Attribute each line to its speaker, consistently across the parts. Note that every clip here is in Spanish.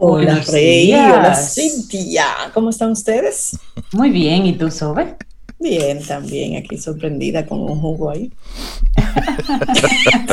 Speaker 1: Hola, Rey. Hola, Cintia. ¿Cómo están ustedes?
Speaker 2: Muy bien. ¿Y tú, Sobe?
Speaker 1: Bien, también. Aquí sorprendida con un jugo ahí.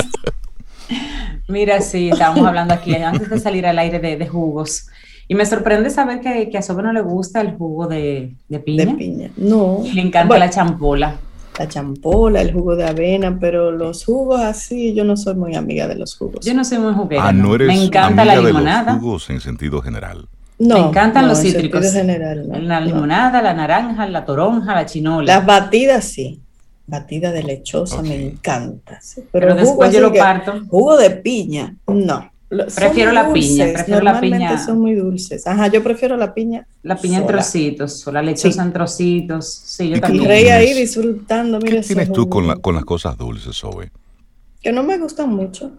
Speaker 2: Mira, sí, estábamos hablando aquí antes de salir al aire de, jugos. Y me sorprende saber que, a Sobe no le gusta el jugo de, piña.
Speaker 1: De piña. No.
Speaker 2: le encanta la champola
Speaker 1: la champola, el jugo de avena, pero los jugos así, yo no soy muy amiga de los jugos.
Speaker 2: Yo no soy muy juguera.
Speaker 3: Ah, no eres Me encanta la limonada. De los jugos en sentido general.
Speaker 2: No, me encantan los cítricos.
Speaker 1: En general,
Speaker 2: la limonada, la naranja, la toronja, la chinola.
Speaker 1: Las batidas sí. Batida de lechosa me encanta.
Speaker 2: Pero, después yo lo parto.
Speaker 1: Jugo de piña, no
Speaker 2: prefiero la piña, prefiero la piña.
Speaker 1: son muy dulces. Ajá, yo prefiero la piña.
Speaker 2: La piña en trocitos, o la lechosa en trocitos. Sí, yo también.
Speaker 1: Y rey ahí disfrutando.
Speaker 3: ¿Qué tienes tú con, la, con las cosas dulces, Zoe?
Speaker 1: Que no me gustan mucho.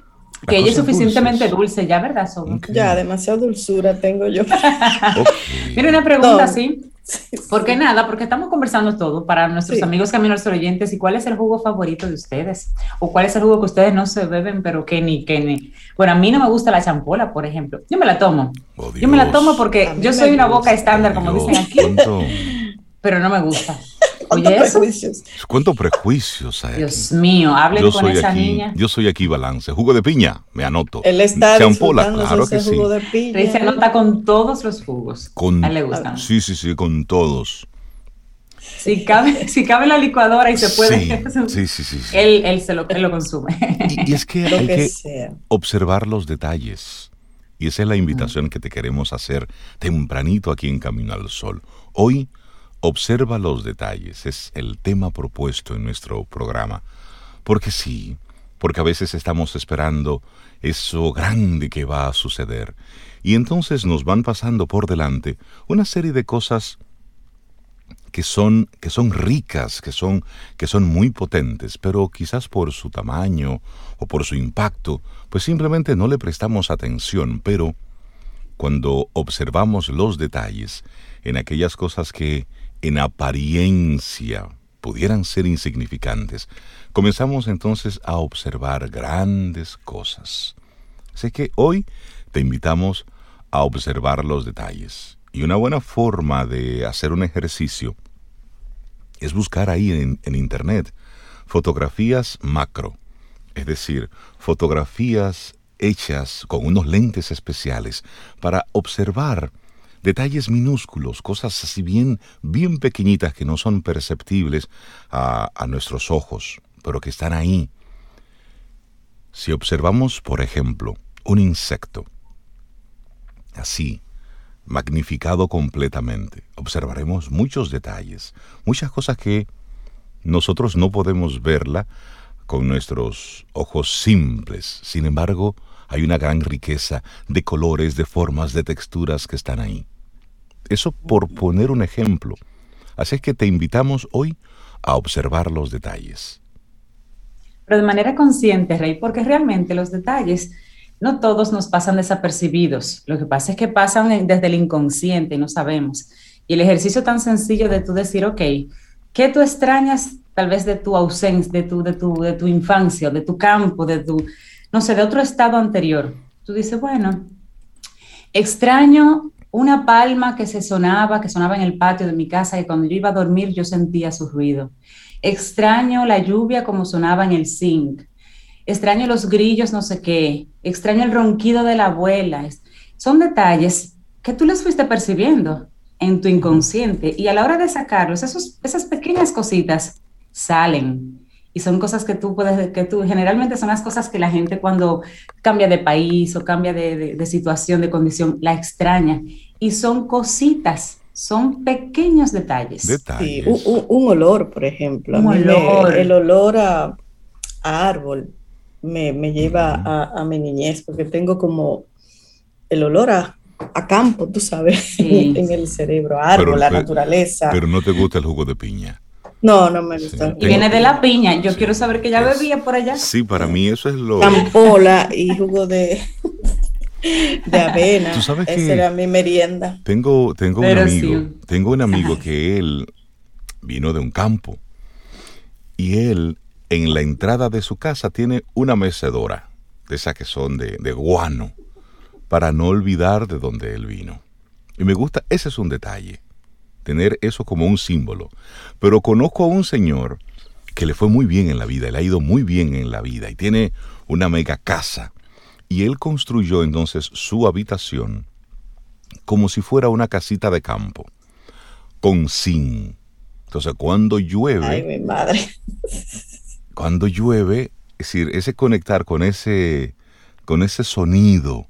Speaker 2: que ella es suficientemente dulce, ya, ¿verdad, Zoe?
Speaker 1: Ya, demasiada dulzura tengo yo.
Speaker 2: Mira, una pregunta así. Porque nada, porque estamos conversando todo para nuestros amigos caminos oyentes y cuál es el jugo favorito de ustedes o cuál es el jugo que ustedes no se beben pero que ni que ni. Bueno, a mí no me gusta la champola, por ejemplo. Yo me la tomo. Oh, yo me la tomo porque yo soy una boca estándar, como dicen aquí. Pero no me gusta.
Speaker 1: ¿Cuántos prejuicios?
Speaker 3: ¿Cuántos prejuicios
Speaker 2: hay Dios mío, hablen con esa niña.
Speaker 3: Yo soy aquí balance. Jugo de piña, me anoto.
Speaker 1: Él está Champola, claro que sí. de piña.
Speaker 2: se anota con todos los jugos.
Speaker 3: Con,
Speaker 2: a él le gustan.
Speaker 3: Sí, sí, sí, con todos.
Speaker 2: Si cabe, si cabe la licuadora y se puede.
Speaker 3: Sí, sí, sí.
Speaker 2: Él, él, se lo, él lo consume.
Speaker 3: Y, es que hay que, observar los detalles. Y esa es la invitación que te queremos hacer tempranito aquí en Camino al Sol. Hoy Observa los detalles, es el tema propuesto en nuestro programa. Porque sí, porque a veces estamos esperando eso grande que va a suceder. Y entonces nos van pasando por delante una serie de cosas que son, que son ricas, que son, que son muy potentes, pero quizás por su tamaño o por su impacto, pues simplemente no le prestamos atención, pero cuando observamos los detalles en aquellas cosas que en apariencia pudieran ser insignificantes, comenzamos entonces a observar grandes cosas. Así que hoy te invitamos a observar los detalles. Y una buena forma de hacer un ejercicio es buscar ahí en, en Internet fotografías macro, es decir, fotografías hechas con unos lentes especiales para observar detalles minúsculos, cosas así bien, bien pequeñitas que no son perceptibles a, nuestros ojos, pero que están ahí. Si observamos, por ejemplo, un insecto, así, magnificado completamente, observaremos muchos detalles, muchas cosas que nosotros no podemos verla con nuestros ojos simples. Sin embargo, hay una gran riqueza de colores, de formas, de texturas que están ahí. Eso por poner un ejemplo. Así es que te invitamos hoy a observar los detalles.
Speaker 2: Pero de manera consciente, Rey, porque realmente los detalles no todos nos pasan desapercibidos. Lo que pasa es que pasan desde el inconsciente y no sabemos. Y el ejercicio tan sencillo de tú decir, ok, ¿qué tú extrañas tal vez de tu ausencia, de tu, de tu, de tu infancia, de tu campo, de tu, no sé, de otro estado anterior? Tú dices, bueno, extraño una palma que se sonaba, que sonaba en el patio de mi casa y cuando yo iba a dormir yo sentía su ruido. Extraño la lluvia como sonaba en el zinc. Extraño los grillos, no sé qué. Extraño el ronquido de la abuela. Son detalles que tú les fuiste percibiendo en tu inconsciente y a la hora de sacarlos, esos, esas pequeñas cositas salen y son cosas que tú puedes, que tú, generalmente son las cosas que la gente cuando cambia de país o cambia de, situación, de condición, la extraña. Y son cositas, son pequeños detalles.
Speaker 3: Detalles.
Speaker 1: un, olor, por ejemplo.
Speaker 2: Un olor.
Speaker 1: el olor a, árbol me, lleva a, mi niñez, porque tengo como el olor a, campo, tú sabes, en el cerebro, árbol, la naturaleza.
Speaker 3: Pero no te gusta el jugo de piña.
Speaker 1: No, no me gusta.
Speaker 2: Y viene de la piña. Yo quiero saber que ya bebía por allá.
Speaker 3: Sí, para mí eso es lo.
Speaker 1: Campola y jugo de, de avena. ¿Tú sabes Esa era mi merienda.
Speaker 3: Tengo, tengo un amigo. Tengo un amigo que él vino de un campo. Y él, en la entrada de su casa, tiene una mecedora. De esas que son de, de guano. para no olvidar de dónde él vino. Y me gusta, ese es un detalle, tener eso como un símbolo. Pero conozco a un señor que le fue muy bien en la vida, le ha ido muy bien en la vida y tiene una mega casa. Y él construyó entonces su habitación como si fuera una casita de campo, con zinc. Entonces, cuando llueve.
Speaker 1: Ay, mi madre.
Speaker 3: Cuando llueve, es decir, ese conectar con ese, con ese sonido,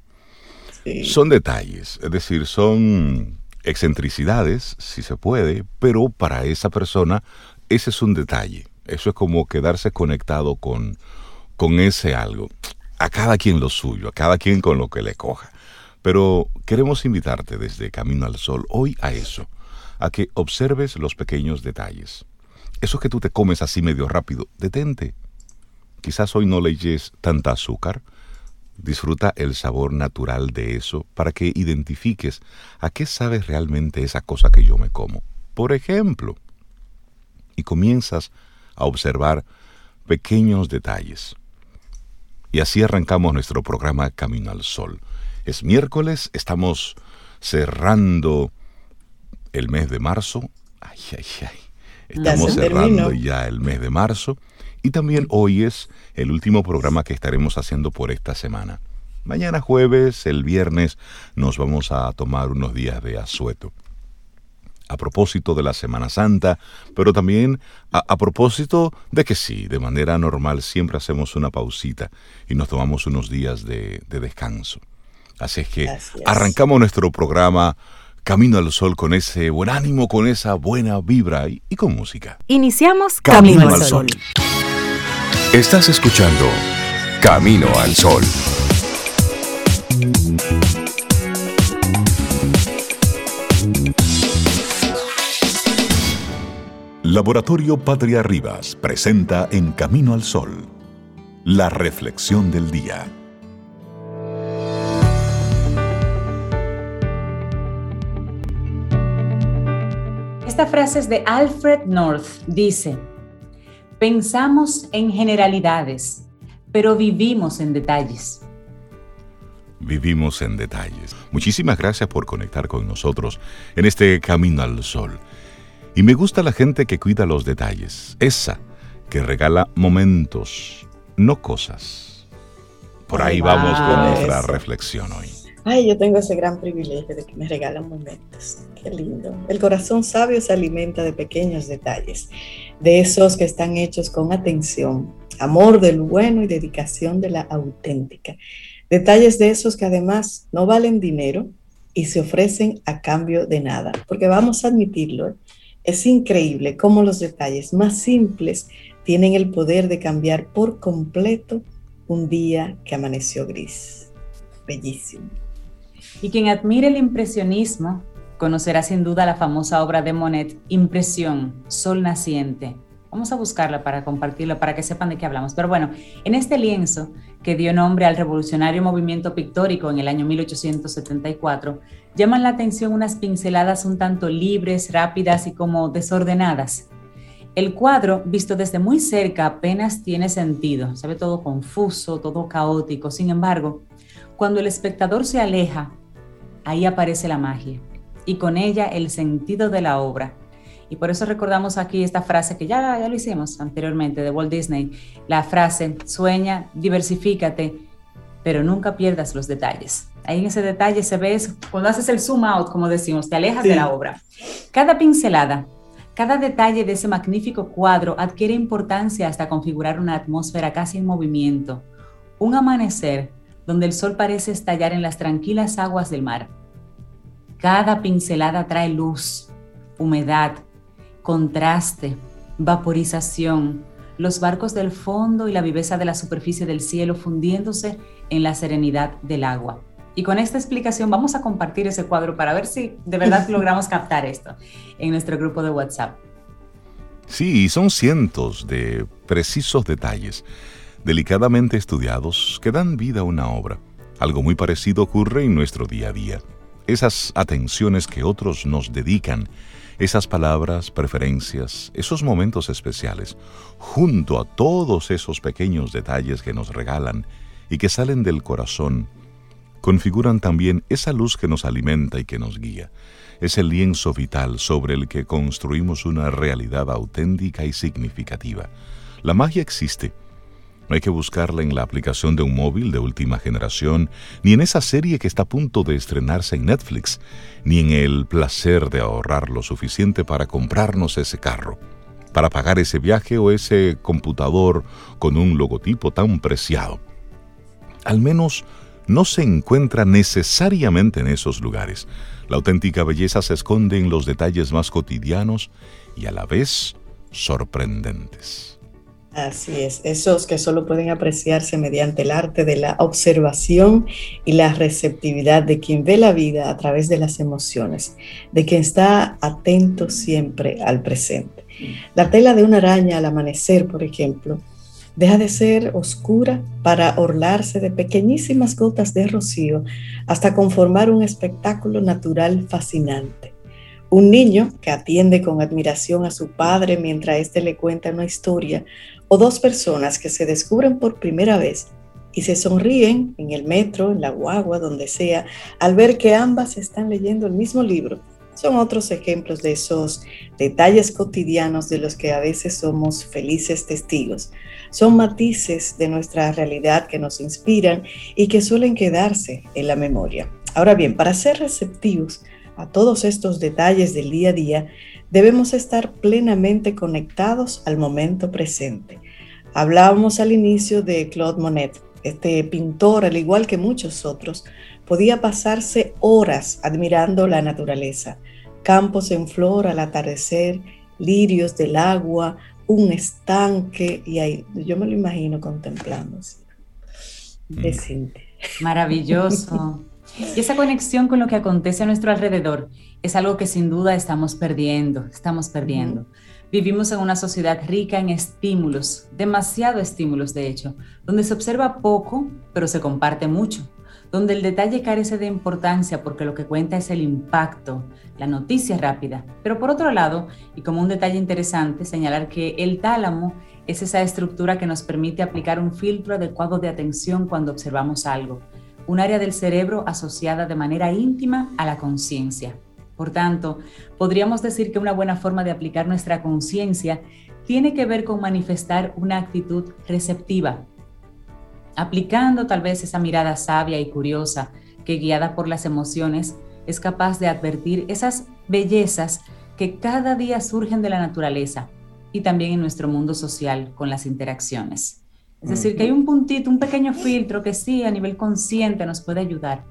Speaker 3: son detalles, es decir, son excentricidades, si se puede, pero para esa persona ese es un detalle. Eso es como quedarse conectado con, con ese algo. A cada quien lo suyo, a cada quien con lo que le coja. Pero queremos invitarte desde Camino al Sol hoy a eso, a que observes los pequeños detalles. Eso que tú te comes así medio rápido, detente. Quizás hoy no leyes tanta azúcar, Disfruta el sabor natural de eso para que identifiques a qué sabe realmente esa cosa que yo me como. Por ejemplo, y comienzas a observar pequeños detalles. Y así arrancamos nuestro programa Camino al Sol. Es miércoles, estamos cerrando el mes de marzo. Ay, ay, ay. Estamos cerrando ya el mes de marzo. Y también hoy es el último programa que estaremos haciendo por esta semana. Mañana jueves, el viernes, nos vamos a tomar unos días de asueto. A propósito de la Semana Santa, pero también a, propósito de que sí, de manera normal siempre hacemos una pausita y nos tomamos unos días de, descanso. Así es que arrancamos nuestro programa Camino al Sol con ese buen ánimo, con esa buena vibra y, con música.
Speaker 4: Iniciamos Camino, al Sol.
Speaker 5: Estás escuchando Camino al Sol. Laboratorio Patria Rivas presenta En Camino al Sol, la reflexión del día.
Speaker 2: Esta frase es de Alfred North. Dice, Pensamos en generalidades, pero vivimos en detalles.
Speaker 3: Vivimos en detalles. Muchísimas gracias por conectar con nosotros en este camino al sol. Y me gusta la gente que cuida los detalles, esa que regala momentos, no cosas. Por ahí vamos con nuestra reflexión hoy.
Speaker 1: Ay, yo tengo ese gran privilegio de que me regalan momentos. Qué lindo. El corazón sabio se alimenta de pequeños detalles, de esos que están hechos con atención, amor del bueno y dedicación de la auténtica. Detalles de esos que además no valen dinero y se ofrecen a cambio de nada, porque vamos a admitirlo, es increíble cómo los detalles más simples tienen el poder de cambiar por completo un día que amaneció gris. Bellísimo.
Speaker 2: Y quien admire el impresionismo conocerá sin duda la famosa obra de Monet, Impresión, Sol Naciente. Vamos a buscarla para compartirla, para que sepan de qué hablamos. Pero bueno, en este lienzo que dio nombre al revolucionario movimiento pictórico en el año 1874, llaman la atención unas pinceladas un tanto libres, rápidas y como desordenadas. El cuadro, visto desde muy cerca, apenas tiene sentido, se ve todo confuso, todo caótico. Sin embargo, cuando el espectador se aleja, ahí aparece la magia y con ella el sentido de la obra. Y por eso recordamos aquí esta frase que ya, ya lo hicimos anteriormente de Walt Disney, la frase, sueña, diversifícate, pero nunca pierdas los detalles. Ahí en ese detalle se ve cuando haces el zoom out, como decimos, te alejas de la obra. Cada pincelada, cada detalle de ese magnífico cuadro adquiere importancia hasta configurar una atmósfera casi en movimiento, un amanecer donde el sol parece estallar en las tranquilas aguas del mar cada pincelada trae luz, humedad, contraste, vaporización, los barcos del fondo y la viveza de la superficie del cielo fundiéndose en la serenidad del agua. Y con esta explicación vamos a compartir ese cuadro para ver si de verdad logramos captar esto en nuestro grupo de WhatsApp.
Speaker 3: Sí, son cientos de precisos detalles, delicadamente estudiados, que dan vida a una obra. Algo muy parecido ocurre en nuestro día a día esas atenciones que otros nos dedican, esas palabras, preferencias, esos momentos especiales, junto a todos esos pequeños detalles que nos regalan y que salen del corazón, configuran también esa luz que nos alimenta y que nos guía. Es el lienzo vital sobre el que construimos una realidad auténtica y significativa. La magia existe. No hay que buscarla en la aplicación de un móvil de última generación, ni en esa serie que está a punto de estrenarse en Netflix, ni en el placer de ahorrar lo suficiente para comprarnos ese carro, para pagar ese viaje o ese computador con un logotipo tan preciado. Al menos no se encuentra necesariamente en esos lugares. La auténtica belleza se esconde en los detalles más cotidianos y a la vez sorprendentes.
Speaker 1: Así es, esos que solo pueden apreciarse mediante el arte de la observación y la receptividad de quien ve la vida a través de las emociones, de quien está atento siempre al presente. La tela de una araña al amanecer, por ejemplo, deja de ser oscura para orlarse de pequeñísimas gotas de rocío hasta conformar un espectáculo natural fascinante. Un niño que atiende con admiración a su padre mientras éste le cuenta una historia o dos personas que se descubren por primera vez y se sonríen en el metro, en la guagua, donde sea, al ver que ambas están leyendo el mismo libro. Son otros ejemplos de esos detalles cotidianos de los que a veces somos felices testigos. Son matices de nuestra realidad que nos inspiran y que suelen quedarse en la memoria. Ahora bien, para ser receptivos a todos estos detalles del día a día, debemos estar plenamente conectados al momento presente. Hablábamos al inicio de Claude Monet. Este pintor, al igual que muchos otros, podía pasarse horas admirando la naturaleza, campos en flor al atardecer, lirios del agua, un estanque, y ahí yo me lo imagino contemplando.
Speaker 2: Mm. Decente. Maravilloso. Y esa conexión con lo que acontece a nuestro alrededor es algo que sin duda estamos perdiendo, estamos perdiendo. Vivimos en una sociedad rica en estímulos, demasiado estímulos de hecho, donde se observa poco, pero se comparte mucho, donde el detalle carece de importancia porque lo que cuenta es el impacto, la noticia rápida. Pero por otro lado, y como un detalle interesante, señalar que el tálamo es esa estructura que nos permite aplicar un filtro adecuado de atención cuando observamos algo un área del cerebro asociada de manera íntima a la conciencia. Por tanto, podríamos decir que una buena forma de aplicar nuestra conciencia tiene que ver con manifestar una actitud receptiva, aplicando tal vez esa mirada sabia y curiosa que guiada por las emociones es capaz de advertir esas bellezas que cada día surgen de la naturaleza y también en nuestro mundo social con las interacciones. Es decir, que hay un puntito, un pequeño filtro que sí a nivel consciente nos puede ayudar.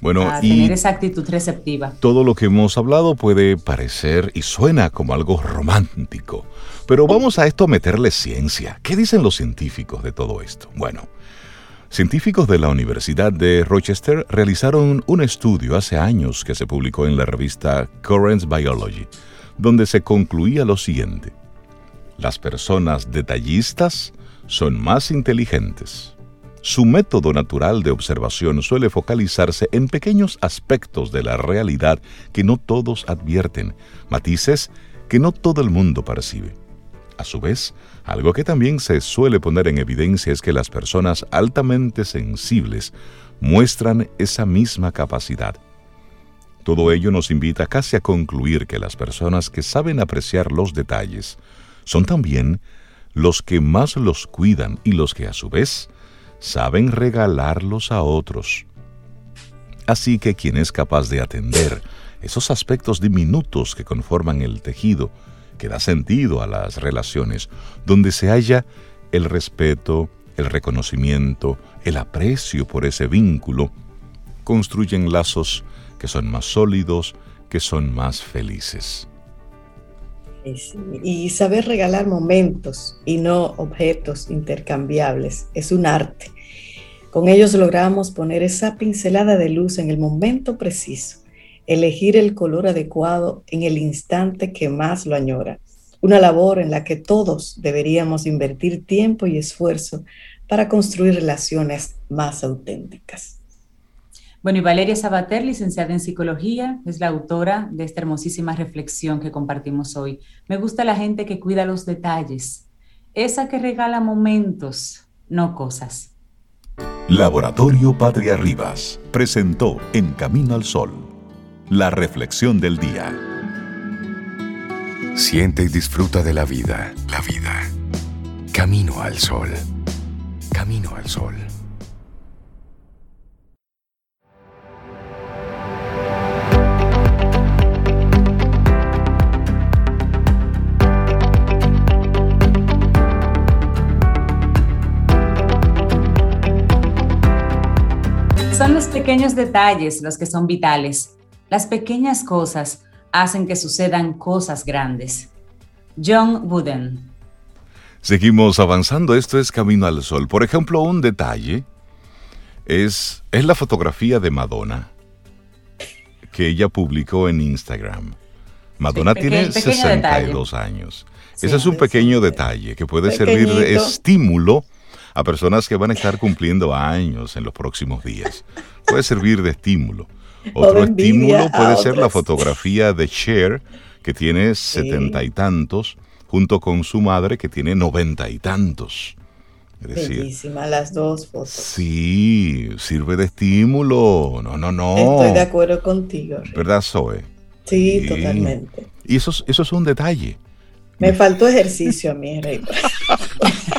Speaker 2: Bueno, a tener esa actitud receptiva.
Speaker 3: Todo lo que hemos hablado puede parecer y suena como algo romántico, pero vamos a esto a meterle ciencia. ¿Qué dicen los científicos de todo esto? Bueno, científicos de la Universidad de Rochester realizaron un estudio hace años que se publicó en la revista Currents Biology, donde se concluía lo siguiente. Las personas detallistas son más inteligentes. Su método natural de observación suele focalizarse en pequeños aspectos de la realidad que no todos advierten, matices que no todo el mundo percibe. A su vez, algo que también se suele poner en evidencia es que las personas altamente sensibles muestran esa misma capacidad. Todo ello nos invita casi a concluir que las personas que saben apreciar los detalles son también los que más los cuidan y los que a su vez saben regalarlos a otros. Así que quien es capaz de atender esos aspectos diminutos que conforman el tejido, que da sentido a las relaciones, donde se halla el respeto, el reconocimiento, el aprecio por ese vínculo, construyen lazos que son más sólidos, que son más felices.
Speaker 1: Y saber regalar momentos y no objetos intercambiables es un arte. Con ellos logramos poner esa pincelada de luz en el momento preciso, elegir el color adecuado en el instante que más lo añora. Una labor en la que todos deberíamos invertir tiempo y esfuerzo para construir relaciones más auténticas.
Speaker 2: Bueno, y Valeria Sabater, licenciada en psicología, es la autora de esta hermosísima reflexión que compartimos hoy. Me gusta la gente que cuida los detalles, esa que regala momentos, no cosas.
Speaker 5: Laboratorio Patria Rivas presentó En Camino al Sol, la reflexión del día.
Speaker 6: Siente y disfruta de la vida, la vida. Camino al Sol. Camino al Sol.
Speaker 2: Los pequeños detalles los que son vitales. Las pequeñas cosas hacen que sucedan cosas grandes. John Wooden.
Speaker 3: Seguimos avanzando, esto es Camino al Sol. Por ejemplo, un detalle es, es la fotografía de Madonna que ella publicó en Instagram. Madonna tiene 62 años. Ese es un pequeño detalle que puede servir de estímulo a personas que van a estar cumpliendo años en los próximos días. Puede servir de estímulo. Otro estímulo puede ser la fotografía de Cher, que tiene setenta y tantos, junto con su madre, que tiene noventa y tantos.
Speaker 1: Bellísima las dos fotos.
Speaker 3: Sí, sirve de estímulo. No, no, no.
Speaker 1: Estoy de acuerdo contigo.
Speaker 3: ¿Verdad, Zoe?
Speaker 1: Sí, totalmente.
Speaker 3: Y eso, eso es un detalle.
Speaker 1: Me faltó ejercicio a mí, Rey.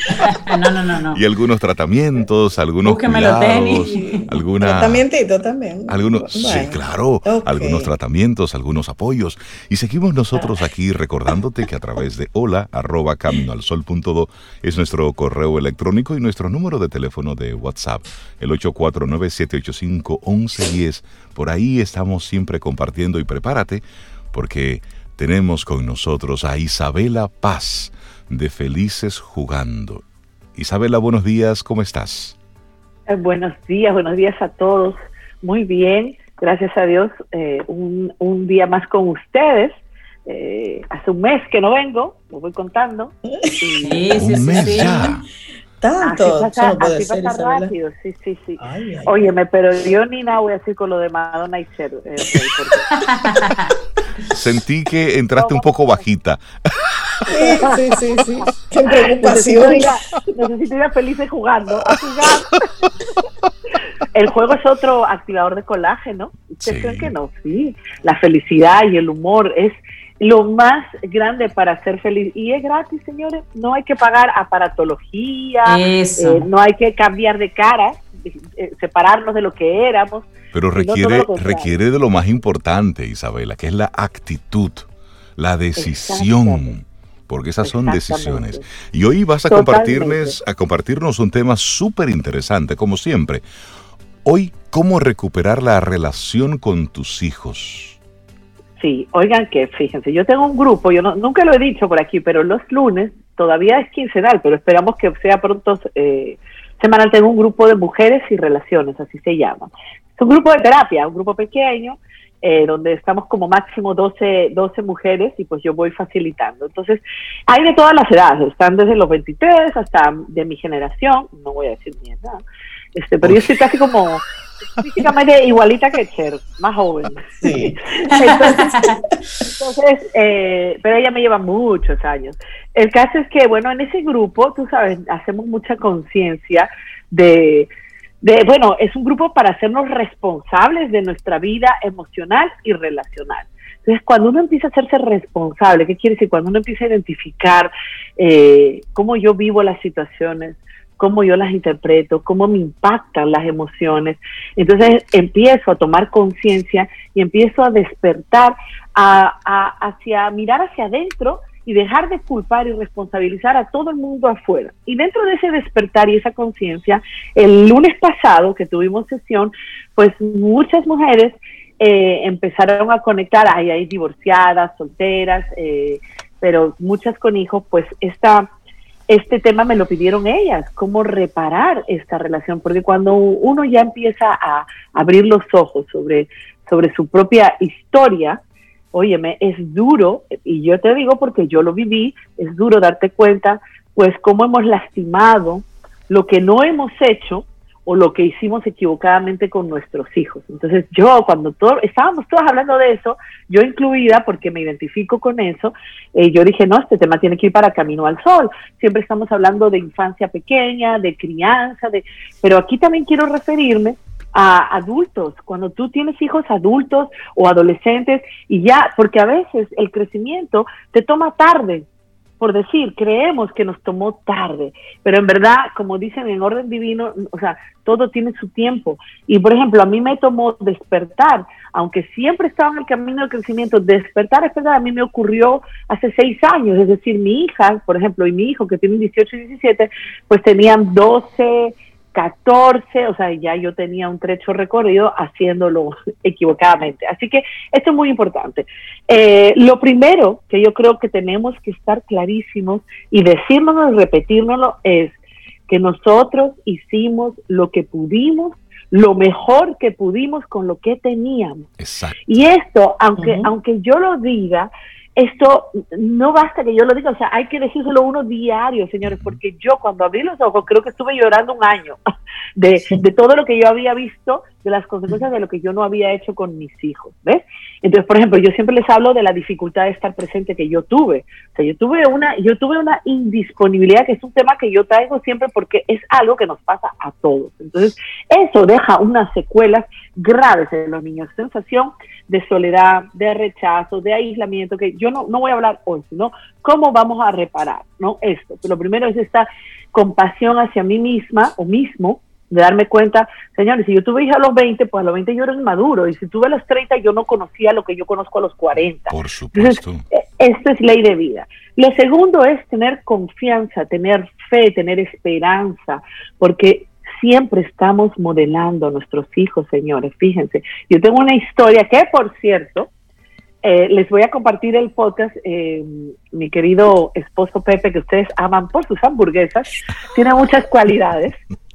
Speaker 2: no, no, no, no.
Speaker 3: Y algunos tratamientos, algunos cuidados, alguna...
Speaker 1: Tratamientito también.
Speaker 3: Algunos, sí, claro, algunos tratamientos, algunos apoyos. Y seguimos nosotros aquí recordándote que a través de hola arroba caminoalsol.do es nuestro correo electrónico y nuestro número de teléfono de WhatsApp, el 849-785-1110. Por ahí estamos siempre compartiendo y prepárate porque tenemos con nosotros a Isabela Paz de Felices Jugando. Isabela, buenos días, ¿cómo estás?
Speaker 7: Eh, buenos días, buenos días a todos. Muy bien, gracias a Dios, eh, un, día más con ustedes. Eh, hace un mes que no vengo, lo voy contando.
Speaker 3: Sí, un mes ya.
Speaker 1: Tanto.
Speaker 7: Así pasa, rápido, sí, sí, sí. Óyeme, pero yo ni nada voy a decir con lo de Madonna y Cher. Eh,
Speaker 3: Sentí que entraste un poco bajita.
Speaker 1: Sí, sí, sí, sí. Qué preocupación.
Speaker 7: Necesito ir a felices jugando, a jugar. El juego es otro activador de colágeno. ¿Ustedes creen que no? Sí. La felicidad y el humor es lo más grande para ser feliz. Y es gratis, señores. No hay que pagar aparatología, eh, no hay que cambiar de cara, eh, separarnos de lo que éramos.
Speaker 3: Pero requiere, requiere de lo más importante, Isabela, que es la actitud, la decisión. Porque esas son decisiones. Y hoy vas a compartirles, a compartirnos un tema súper interesante, como siempre. Hoy, ¿cómo recuperar la relación con tus hijos?
Speaker 7: Sí, oigan que fíjense, yo tengo un grupo, yo nunca lo he dicho por aquí, pero los lunes todavía es quincenal, pero esperamos que sea pronto eh, semanal. Tengo un grupo de mujeres y relaciones, así se llama. Es un grupo de terapia, un grupo pequeño, eh, donde estamos como máximo 12, 12 mujeres y pues yo voy facilitando. Entonces, hay de todas las edades, están desde los 23 hasta de mi generación, no voy a decir ni edad, este, pero yo estoy casi como físicamente igualita que Cher, más joven. Sí. Entonces, eh, pero ella me lleva muchos años. El caso es que, bueno, en ese grupo, tú sabes, hacemos mucha conciencia de, de, bueno, es un grupo para hacernos responsables de nuestra vida emocional y relacional. Entonces, cuando uno empieza a hacerse responsable, ¿qué quiere decir? Cuando uno empieza a identificar eh, cómo yo vivo las situaciones, cómo yo las interpreto, cómo me impactan las emociones. Entonces empiezo a tomar conciencia y empiezo a despertar hacia mirar hacia adentro y dejar de culpar y responsabilizar a todo el mundo afuera. Y dentro de ese despertar y esa conciencia, el lunes pasado que tuvimos sesión, pues muchas mujeres eh, empezaron a conectar, hay, hay divorciadas, solteras, eh, pero muchas con hijos, pues esta este tema me lo pidieron ellas, cómo reparar esta relación, porque cuando uno ya empieza a abrir los ojos sobre, sobre su propia historia, óyeme, es duro, y yo te digo porque yo lo viví, es duro darte cuenta, pues cómo hemos lastimado lo que no hemos hecho o lo que hicimos equivocadamente con nuestros hijos. Entonces yo, cuando todo, estábamos todos hablando de eso, yo incluida, porque me identifico con eso, eh, yo dije, no, este tema tiene que ir para Camino al Sol. Siempre estamos hablando de infancia pequeña, de crianza, de, pero aquí también quiero referirme a adultos, cuando tú tienes hijos adultos o adolescentes y ya, porque a veces el crecimiento te toma tarde, por decir, creemos que nos tomó tarde, pero en verdad, como dicen en orden divino, o sea, todo tiene su tiempo. Y por ejemplo, a mí me tomó despertar, aunque siempre estaba en el camino del crecimiento, despertar, es verdad, a mí me ocurrió hace seis años, es decir, mi hija, por ejemplo, y mi hijo que tiene 18 y 17, pues tenían 12, 14, o sea, ya yo tenía un trecho recorrido haciéndolo equivocadamente. Así que esto es muy importante. Eh, lo primero que yo creo que tenemos que estar clarísimos y decírnoslo y repetirnoslo es que nosotros hicimos lo que pudimos lo mejor que pudimos con lo que teníamos.
Speaker 3: Exacto.
Speaker 7: Y esto, aunque, aunque yo lo diga, esto no basta que yo lo diga, o sea, hay que decírselo uno diario, señores, porque yo cuando abrí los ojos creo que estuve llorando un año de, de todo lo que yo había visto, de las consecuencias de lo que yo no había hecho con mis hijos, ¿ves? Entonces, por ejemplo, yo siempre les hablo de la dificultad de estar presente que yo tuve. O sea, yo tuve una, yo tuve una indisponibilidad, que es un tema que yo traigo siempre porque es algo que nos pasa a todos. Entonces, eso deja unas secuelas graves en los niños, sensación de soledad, de rechazo, de aislamiento, que yo no, no voy a hablar hoy, sino cómo vamos a reparar, ¿no? Esto. Lo primero es esta compasión hacia mí misma o mismo, de darme cuenta, señores, si yo tuve hija a los 20, pues a los 20 yo era inmaduro, y si tuve a los 30 yo no conocía lo que yo conozco a los 40.
Speaker 3: Por supuesto.
Speaker 7: E, esto es ley de vida. Lo segundo es tener confianza, tener fe, tener esperanza, porque siempre estamos modelando a nuestros hijos, señores. Fíjense, yo tengo una historia que, por cierto, eh, les voy a compartir el podcast, eh, mi querido esposo Pepe, que ustedes aman por sus hamburguesas, tiene muchas cualidades.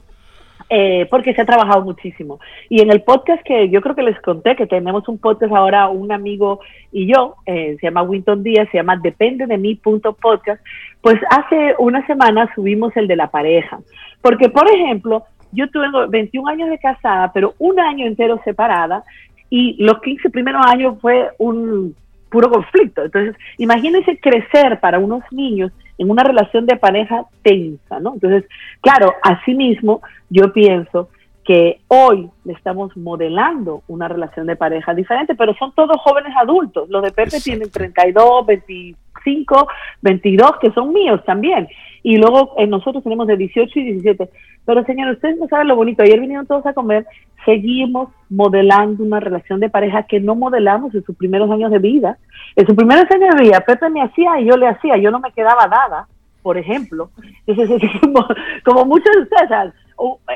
Speaker 7: Eh, porque se ha trabajado muchísimo. Y en el podcast que yo creo que les conté, que tenemos un podcast ahora, un amigo y yo, eh, se llama Winton Díaz, se llama Depende de mí podcast, pues hace una semana subimos el de la pareja. Porque, por ejemplo, yo tuve 21 años de casada, pero un año entero separada, y los 15 primeros años fue un puro conflicto. Entonces, imagínense crecer para unos niños en una relación de pareja tensa, ¿no? Entonces, claro, asimismo, yo pienso que hoy le estamos modelando una relación de pareja diferente, pero son todos jóvenes adultos. Los de Pepe tienen 32, 25, 22, que son míos también. Y luego eh, nosotros tenemos de 18 y 17. Pero señores, ustedes no saben lo bonito. Ayer vinieron todos a comer. Seguimos modelando una relación de pareja que no modelamos en sus primeros años de vida. En sus primeros años de vida, Pepe me hacía y yo le hacía. Yo no me quedaba dada, por ejemplo. Entonces, es como, como muchos de ustedes,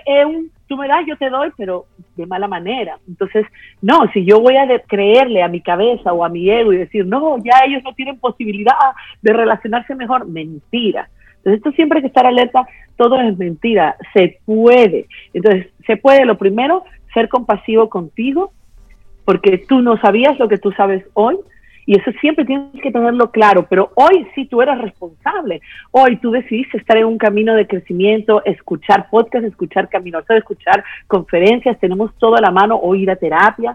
Speaker 7: es un tú me das, yo te doy, pero de mala manera. Entonces, no, si yo voy a creerle a mi cabeza o a mi ego y decir, no, ya ellos no tienen posibilidad de relacionarse mejor, mentira. Entonces, esto siempre hay que estar alerta, todo es mentira, se puede. Entonces, se puede, lo primero, ser compasivo contigo, porque tú no sabías lo que tú sabes hoy, y eso siempre tienes que tenerlo claro, pero hoy sí tú eres responsable. Hoy tú decidiste estar en un camino de crecimiento, escuchar podcast, escuchar camino, escuchar conferencias, tenemos todo a la mano, o ir a terapia.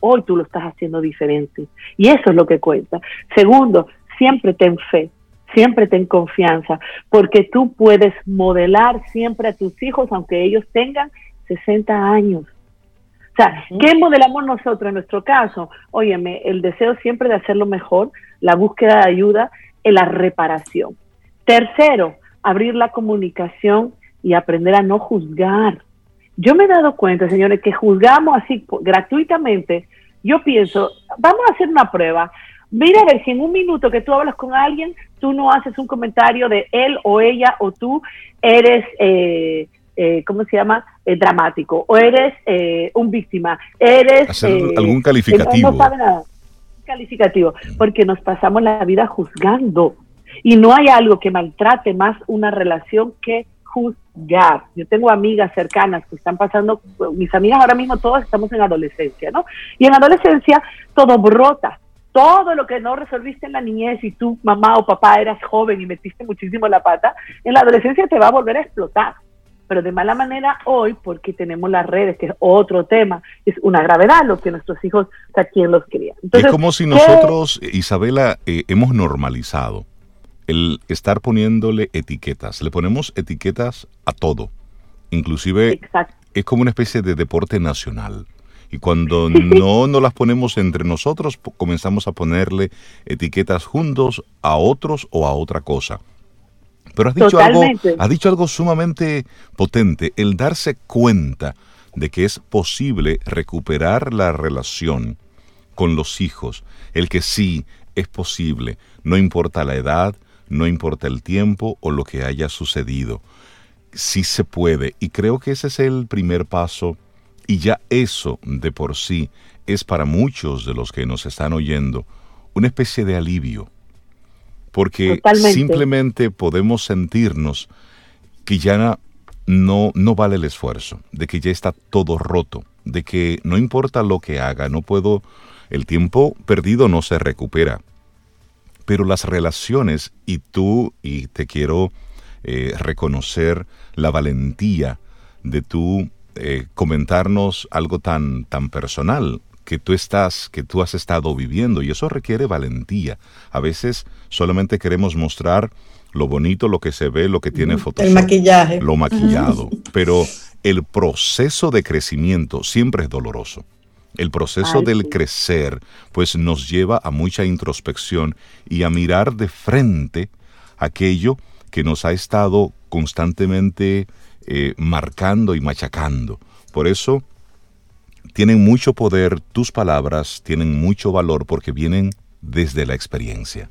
Speaker 7: Hoy tú lo estás haciendo diferente. Y eso es lo que cuenta. Segundo, siempre ten fe, siempre ten confianza, porque tú puedes modelar siempre a tus hijos, aunque ellos tengan 60 años. O sea, ¿qué modelamos nosotros en nuestro caso? Óyeme, el deseo siempre de hacerlo mejor, la búsqueda de ayuda, la reparación. Tercero, abrir la comunicación y aprender a no juzgar. Yo me he dado cuenta, señores, que juzgamos así gratuitamente. Yo pienso, vamos a hacer una prueba. Mira a ver si en un minuto que tú hablas con alguien, tú no haces un comentario de él o ella o tú eres eh, eh, ¿cómo se llama? Eh, dramático, o eres eh, un víctima, eres...
Speaker 3: algún calificativo.
Speaker 7: No sabe nada. Calificativo, porque nos pasamos la vida juzgando. Y no hay algo que maltrate más una relación que juzgar. Yo tengo amigas cercanas que están pasando, mis amigas ahora mismo todas estamos en adolescencia, ¿no? Y en adolescencia todo brota, todo lo que no resolviste en la niñez y tú, mamá o papá, eras joven y metiste muchísimo la pata, en la adolescencia te va a volver a explotar. pero de mala manera hoy porque tenemos las redes, que es otro tema, es una gravedad lo que nuestros hijos, o sea, ¿quién los quería?
Speaker 3: es como si nosotros, Isabela, eh, hemos normalizado el estar poniéndole etiquetas, le ponemos etiquetas a todo, inclusive es como una especie de deporte nacional. Y cuando no nos las ponemos entre nosotros, comenzamos a ponerle etiquetas juntos a otros o a otra cosa. Pero has dicho, algo, has dicho algo sumamente potente, el darse cuenta de que es posible recuperar la relación con los hijos, el que sí es posible, no importa la edad, no importa el tiempo o lo que haya sucedido, sí se puede y creo que ese es el primer paso y ya eso de por sí es para muchos de los que nos están oyendo una especie de alivio, porque simplemente podemos sentirnos que ya no, no vale el esfuerzo, de que ya está todo roto, de que no importa lo que haga, no puedo, el tiempo perdido no se recupera, pero las relaciones, y tú, y te quiero eh, reconocer la valentía de tú eh, comentarnos algo tan, tan personal que tú estás, que tú has estado viviendo, y eso requiere valentía. A veces solamente queremos mostrar lo bonito, lo que se ve, lo que tiene fotos.
Speaker 1: El maquillaje.
Speaker 3: Lo maquillado. Pero el proceso de crecimiento siempre es doloroso. El proceso del crecer, pues nos lleva a mucha introspección y a mirar de frente aquello que nos ha estado constantemente eh, marcando y machacando. Por eso tienen mucho poder, tus palabras tienen mucho valor porque vienen desde la experiencia.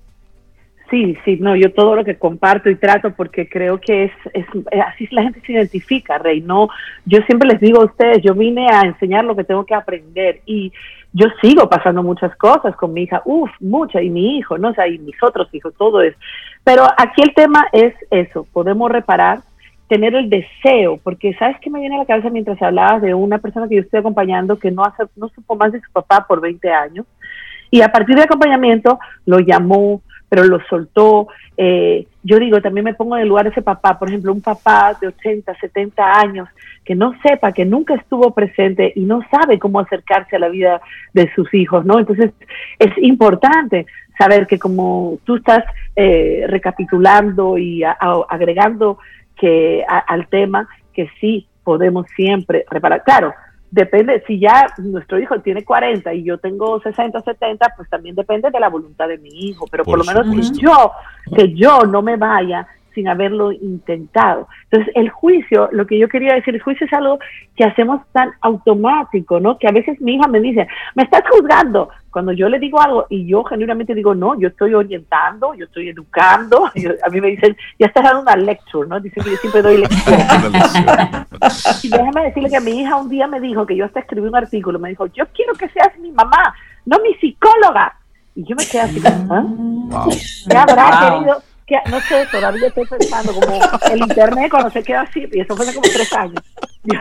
Speaker 7: Sí, sí, no, yo todo lo que comparto y trato porque creo que es, es así la gente se identifica, Rey. No, yo siempre les digo a ustedes, yo vine a enseñar lo que tengo que aprender y yo sigo pasando muchas cosas con mi hija, uff, muchas, y mi hijo, no o sea, y mis otros hijos, todo es. Pero aquí el tema es eso, podemos reparar, tener el deseo, porque sabes que me viene a la cabeza mientras hablabas de una persona que yo estoy acompañando que no, hace, no supo más de su papá por 20 años, y a partir del acompañamiento lo llamó, pero lo soltó. Eh, yo digo, también me pongo en el lugar de ese papá, por ejemplo, un papá de 80, 70 años que no sepa, que nunca estuvo presente y no sabe cómo acercarse a la vida de sus hijos, ¿no? Entonces, es importante saber que como tú estás eh, recapitulando y agregando que al tema, que sí podemos siempre reparar. Claro, depende, si ya nuestro hijo tiene 40 y yo tengo 60, 70, pues también depende de la voluntad de mi hijo, pero por, lo menos yo, que yo no me vaya sin haberlo intentado. Entonces, el juicio, lo que yo quería decir, el juicio es algo que hacemos tan automático, ¿no? Que a veces mi hija me dice, me estás juzgando. Cuando yo le digo algo y yo genuinamente digo, no, yo estoy orientando, yo estoy educando. a mí me dicen, ya estás dando una lecture, ¿no? Dicen que yo siempre doy lectura. y déjame decirle que mi hija un día me dijo que yo hasta escribí un artículo, me dijo, yo quiero que seas mi mamá, no mi psicóloga. Y yo me quedé así, ¿ah? ¿Qué habrá querido? Que no sé, todavía estoy pensando como el internet cuando se queda así, y eso fue hace como tres años.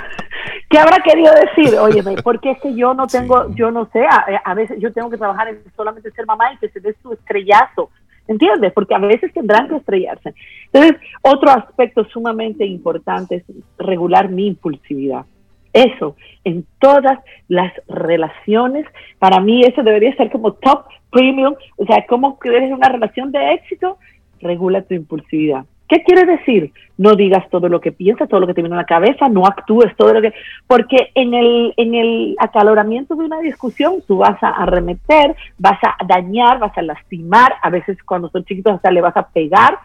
Speaker 7: ¿Qué habrá querido decir? Óyeme, porque es que yo no tengo, yo no sé, a, veces yo tengo que trabajar en solamente ser mamá y que se dé su estrellazo, ¿entiendes? Porque a veces tendrán que estrellarse. Entonces, otro aspecto sumamente importante es regular mi impulsividad. Eso, en todas las relaciones, para mí eso debería ser como top premium, o sea, ¿cómo crees una relación de éxito? Regula tu impulsividad. ¿Qué quiere decir? No digas todo lo que piensas, todo lo que te viene a la cabeza, no actúes todo lo que... Porque en el, en el acaloramiento de una discusión tú vas a arremeter, vas a dañar, vas a lastimar, a veces cuando son chiquitos hasta le vas a pegar,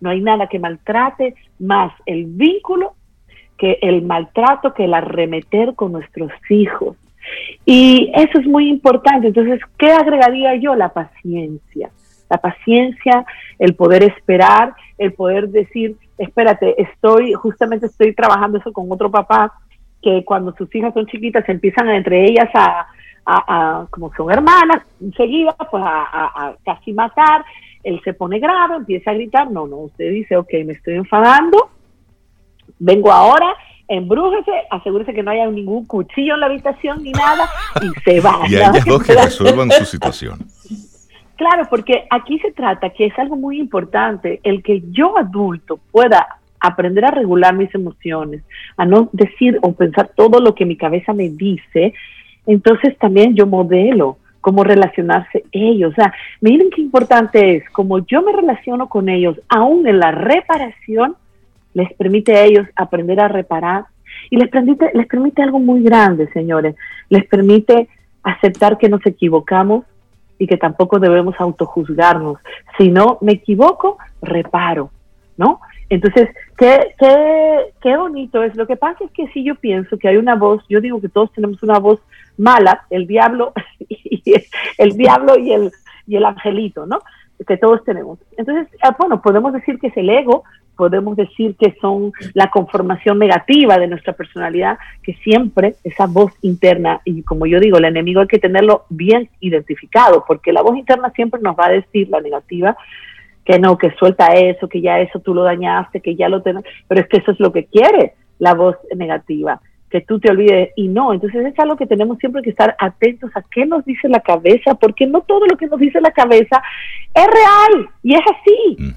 Speaker 7: no hay nada que maltrate más el vínculo que el maltrato, que el arremeter con nuestros hijos. Y eso es muy importante. Entonces, ¿qué agregaría yo? La paciencia la paciencia, el poder esperar, el poder decir, espérate, estoy, justamente estoy trabajando eso con otro papá, que cuando sus hijas son chiquitas empiezan entre ellas a, como son hermanas, enseguida, pues a, casi matar, él se pone grave, empieza a gritar, no, no, usted dice, ok, me estoy enfadando, vengo ahora, embrújese, asegúrese que no haya ningún cuchillo en la habitación ni nada, y se va.
Speaker 3: Y hay dos que resuelvan su situación.
Speaker 7: Claro, porque aquí se trata que es algo muy importante, el que yo adulto pueda aprender a regular mis emociones, a no decir o pensar todo lo que mi cabeza me dice, entonces también yo modelo cómo relacionarse ellos. O sea, miren qué importante es, como yo me relaciono con ellos, aún en la reparación, les permite a ellos aprender a reparar y les permite, les permite algo muy grande, señores, les permite aceptar que nos equivocamos y que tampoco debemos autojuzgarnos. Si no me equivoco, reparo, ¿no? Entonces, qué, qué, qué bonito es. Lo que pasa es que si yo pienso que hay una voz, yo digo que todos tenemos una voz mala, el diablo, y el diablo y el, y el angelito, ¿no? Que todos tenemos. Entonces, ah, bueno, podemos decir que es el ego, podemos decir que son la conformación negativa de nuestra personalidad, que siempre esa voz interna, y como yo digo, el enemigo hay que tenerlo bien identificado, porque la voz interna siempre nos va a decir la negativa, que no, que suelta eso, que ya eso tú lo dañaste, que ya lo tenés, pero es que eso es lo que quiere la voz negativa, que tú te olvides y no, entonces es algo que tenemos siempre que estar atentos a qué nos dice la cabeza, porque no todo lo que nos dice la cabeza es real y es así.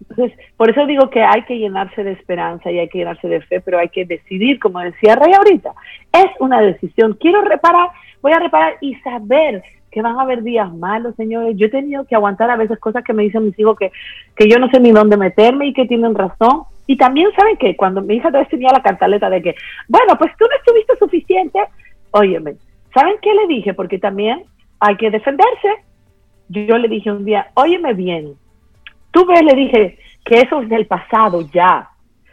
Speaker 7: Entonces, por eso digo que hay que llenarse de esperanza y hay que llenarse de fe, pero hay que decidir, como decía Rey ahorita, es una decisión, quiero reparar, voy a reparar y saber que van a haber días malos, señores. Yo he tenido que aguantar a veces cosas que me dicen mis hijos que, que yo no sé ni dónde meterme y que tienen razón. Y también saben que cuando mi hija todavía tenía la cantaleta de que, bueno, pues tú no estuviste suficiente, óyeme, ¿saben qué le dije? Porque también hay que defenderse. Yo le dije un día, óyeme bien, tú ves, le dije, que eso es del pasado ya.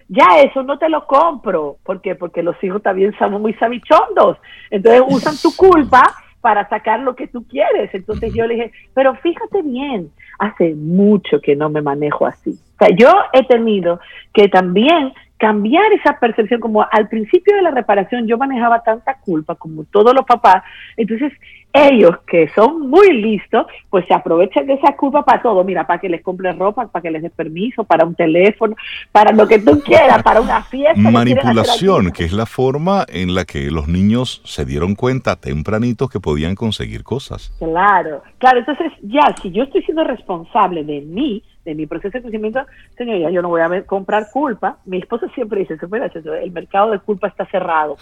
Speaker 7: Ya eso no te lo compro. ¿Por qué? Porque los hijos también somos muy sabichondos. Entonces usan tu culpa para sacar lo que tú quieres. Entonces yo le dije, pero fíjate bien, hace mucho que no me manejo así. O sea, yo he tenido que también cambiar esa percepción, como al principio de la reparación yo manejaba tanta culpa como todos los papás, entonces ellos que son muy listos, pues se aprovechan de esa culpa para todo, mira, para que les compre ropa, para que les dé permiso, para un teléfono, para lo que tú quieras, para una fiesta.
Speaker 3: Manipulación, que, es la forma en la que los niños se dieron cuenta tempranito que podían conseguir cosas.
Speaker 7: Claro, claro, entonces ya, si yo estoy siendo responsable de mí, de mi proceso de crecimiento, señoría, yo no voy a comprar culpa. Mi esposo siempre dice, el mercado de culpa está cerrado.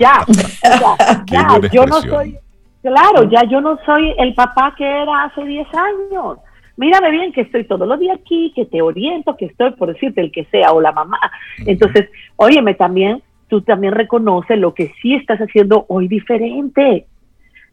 Speaker 7: Ya, ya, yo no soy Claro, ya yo no soy el papá que era hace 10 años. Mírame bien que estoy todos los días aquí, que te oriento, que estoy por decirte el que sea o la mamá. Entonces, óyeme también, tú también reconoces lo que sí estás haciendo hoy diferente.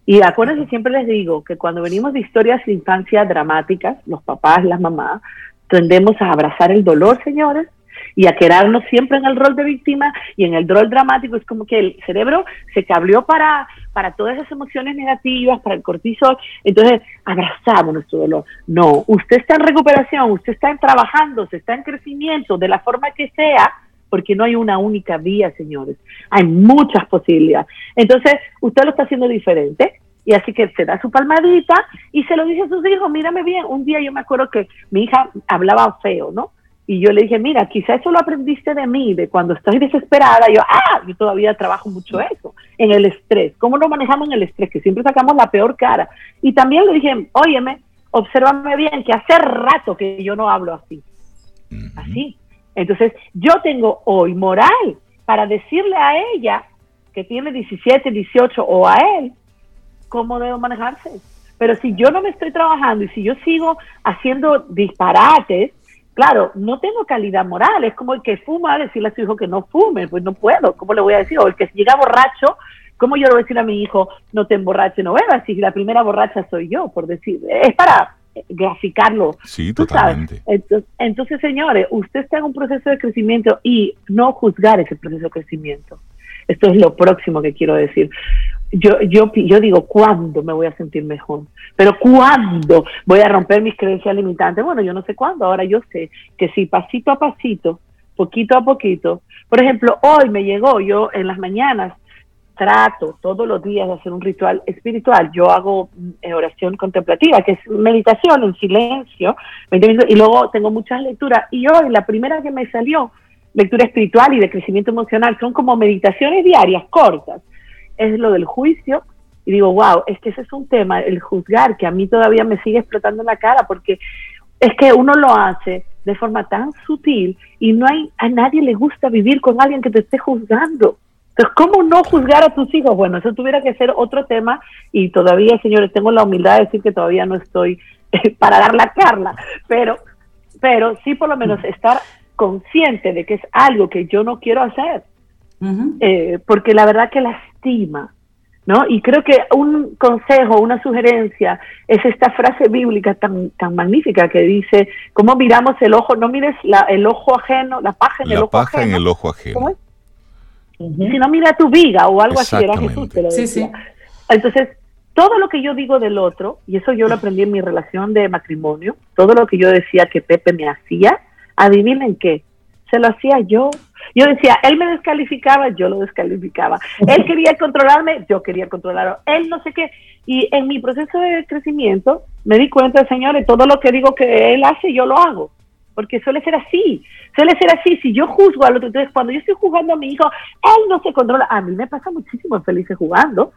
Speaker 7: Y acuérdense, siempre les digo que cuando venimos de historias de infancia dramáticas, los papás, las mamás, tendemos a abrazar el dolor, señores, y a quedarnos siempre en el rol de víctima y en el rol dramático. Es como que el cerebro se cableó para, para todas esas emociones negativas, para el cortisol. Entonces, abrazamos nuestro dolor. No, usted está en recuperación, usted está trabajando, se está en crecimiento, de la forma que sea, porque no hay una única vía, señores. Hay muchas posibilidades. Entonces, usted lo está haciendo diferente. Y así que se da su palmadita y se lo dice a sus hijos, mírame bien. Un día yo me acuerdo que mi hija hablaba feo, ¿no? Y yo le dije, mira, quizá eso lo aprendiste de mí, de cuando estoy desesperada. Yo, ah, yo todavía trabajo mucho eso, en el estrés. ¿Cómo lo manejamos en el estrés? Que siempre sacamos la peor cara. Y también le dije, óyeme, obsérvame bien, que hace rato que yo no hablo así. Así. Entonces, yo tengo hoy moral para decirle a ella, que tiene 17, 18, o a él, cómo debo manejarse. Pero si yo no me estoy trabajando y si yo sigo haciendo disparates, Claro, no tengo calidad moral, es como el que fuma decirle a su hijo que no fume, pues no puedo, ¿cómo le voy a decir? O el que llega borracho, ¿cómo yo le voy a decir a mi hijo no te emborraches, no bebas? Si la primera borracha soy yo, por decir, es para graficarlo.
Speaker 3: Sí, totalmente.
Speaker 7: Entonces, entonces, señores, usted está en un proceso de crecimiento y no juzgar ese proceso de crecimiento. Esto es lo próximo que quiero decir yo, yo, yo digo, ¿cuándo me voy a sentir mejor? Pero ¿cuándo voy a romper mis creencias limitantes? Bueno, yo no sé cuándo, ahora yo sé que si pasito a pasito, poquito a poquito, por ejemplo, hoy me llegó, yo en las mañanas trato todos los días de hacer un ritual espiritual, yo hago eh, oración contemplativa, que es meditación en silencio, y luego tengo muchas lecturas, y hoy la primera que me salió, lectura espiritual y de crecimiento emocional, son como meditaciones diarias cortas es lo del juicio. Y digo, wow, es que ese es un tema, el juzgar, que a mí todavía me sigue explotando en la cara, porque es que uno lo hace de forma tan sutil y no hay a nadie le gusta vivir con alguien que te esté juzgando. Entonces, ¿cómo no juzgar a tus hijos? Bueno, eso tuviera que ser otro tema y todavía, señores, tengo la humildad de decir que todavía no estoy para dar la charla, pero, pero sí por lo menos estar consciente de que es algo que yo no quiero hacer, eh, porque la verdad que ¿no? Y creo que un consejo, una sugerencia es esta frase bíblica tan, tan magnífica que dice, ¿cómo miramos el ojo? No mires la, el ojo ajeno, la paja en el ojo
Speaker 3: paja en el ojo ajeno.
Speaker 7: Si no mira tu viga o algo así, era Jesús que lo decía. Entonces, todo lo que yo digo del otro, y eso yo lo aprendí en mi relación de matrimonio, todo lo que yo decía que Pepe me hacía, adivinen qué, se lo hacía yo. Yo decía, él me descalificaba, yo lo descalificaba. Él quería controlarme, yo quería controlarlo. Él no sé qué. Y en mi proceso de crecimiento me di cuenta, señores, todo lo que digo que él hace, yo lo hago. Porque suele ser así. Suele ser así. Si yo juzgo al otro, entonces cuando yo estoy jugando a mi hijo, él no se controla. A mí me pasa muchísimo felices jugando.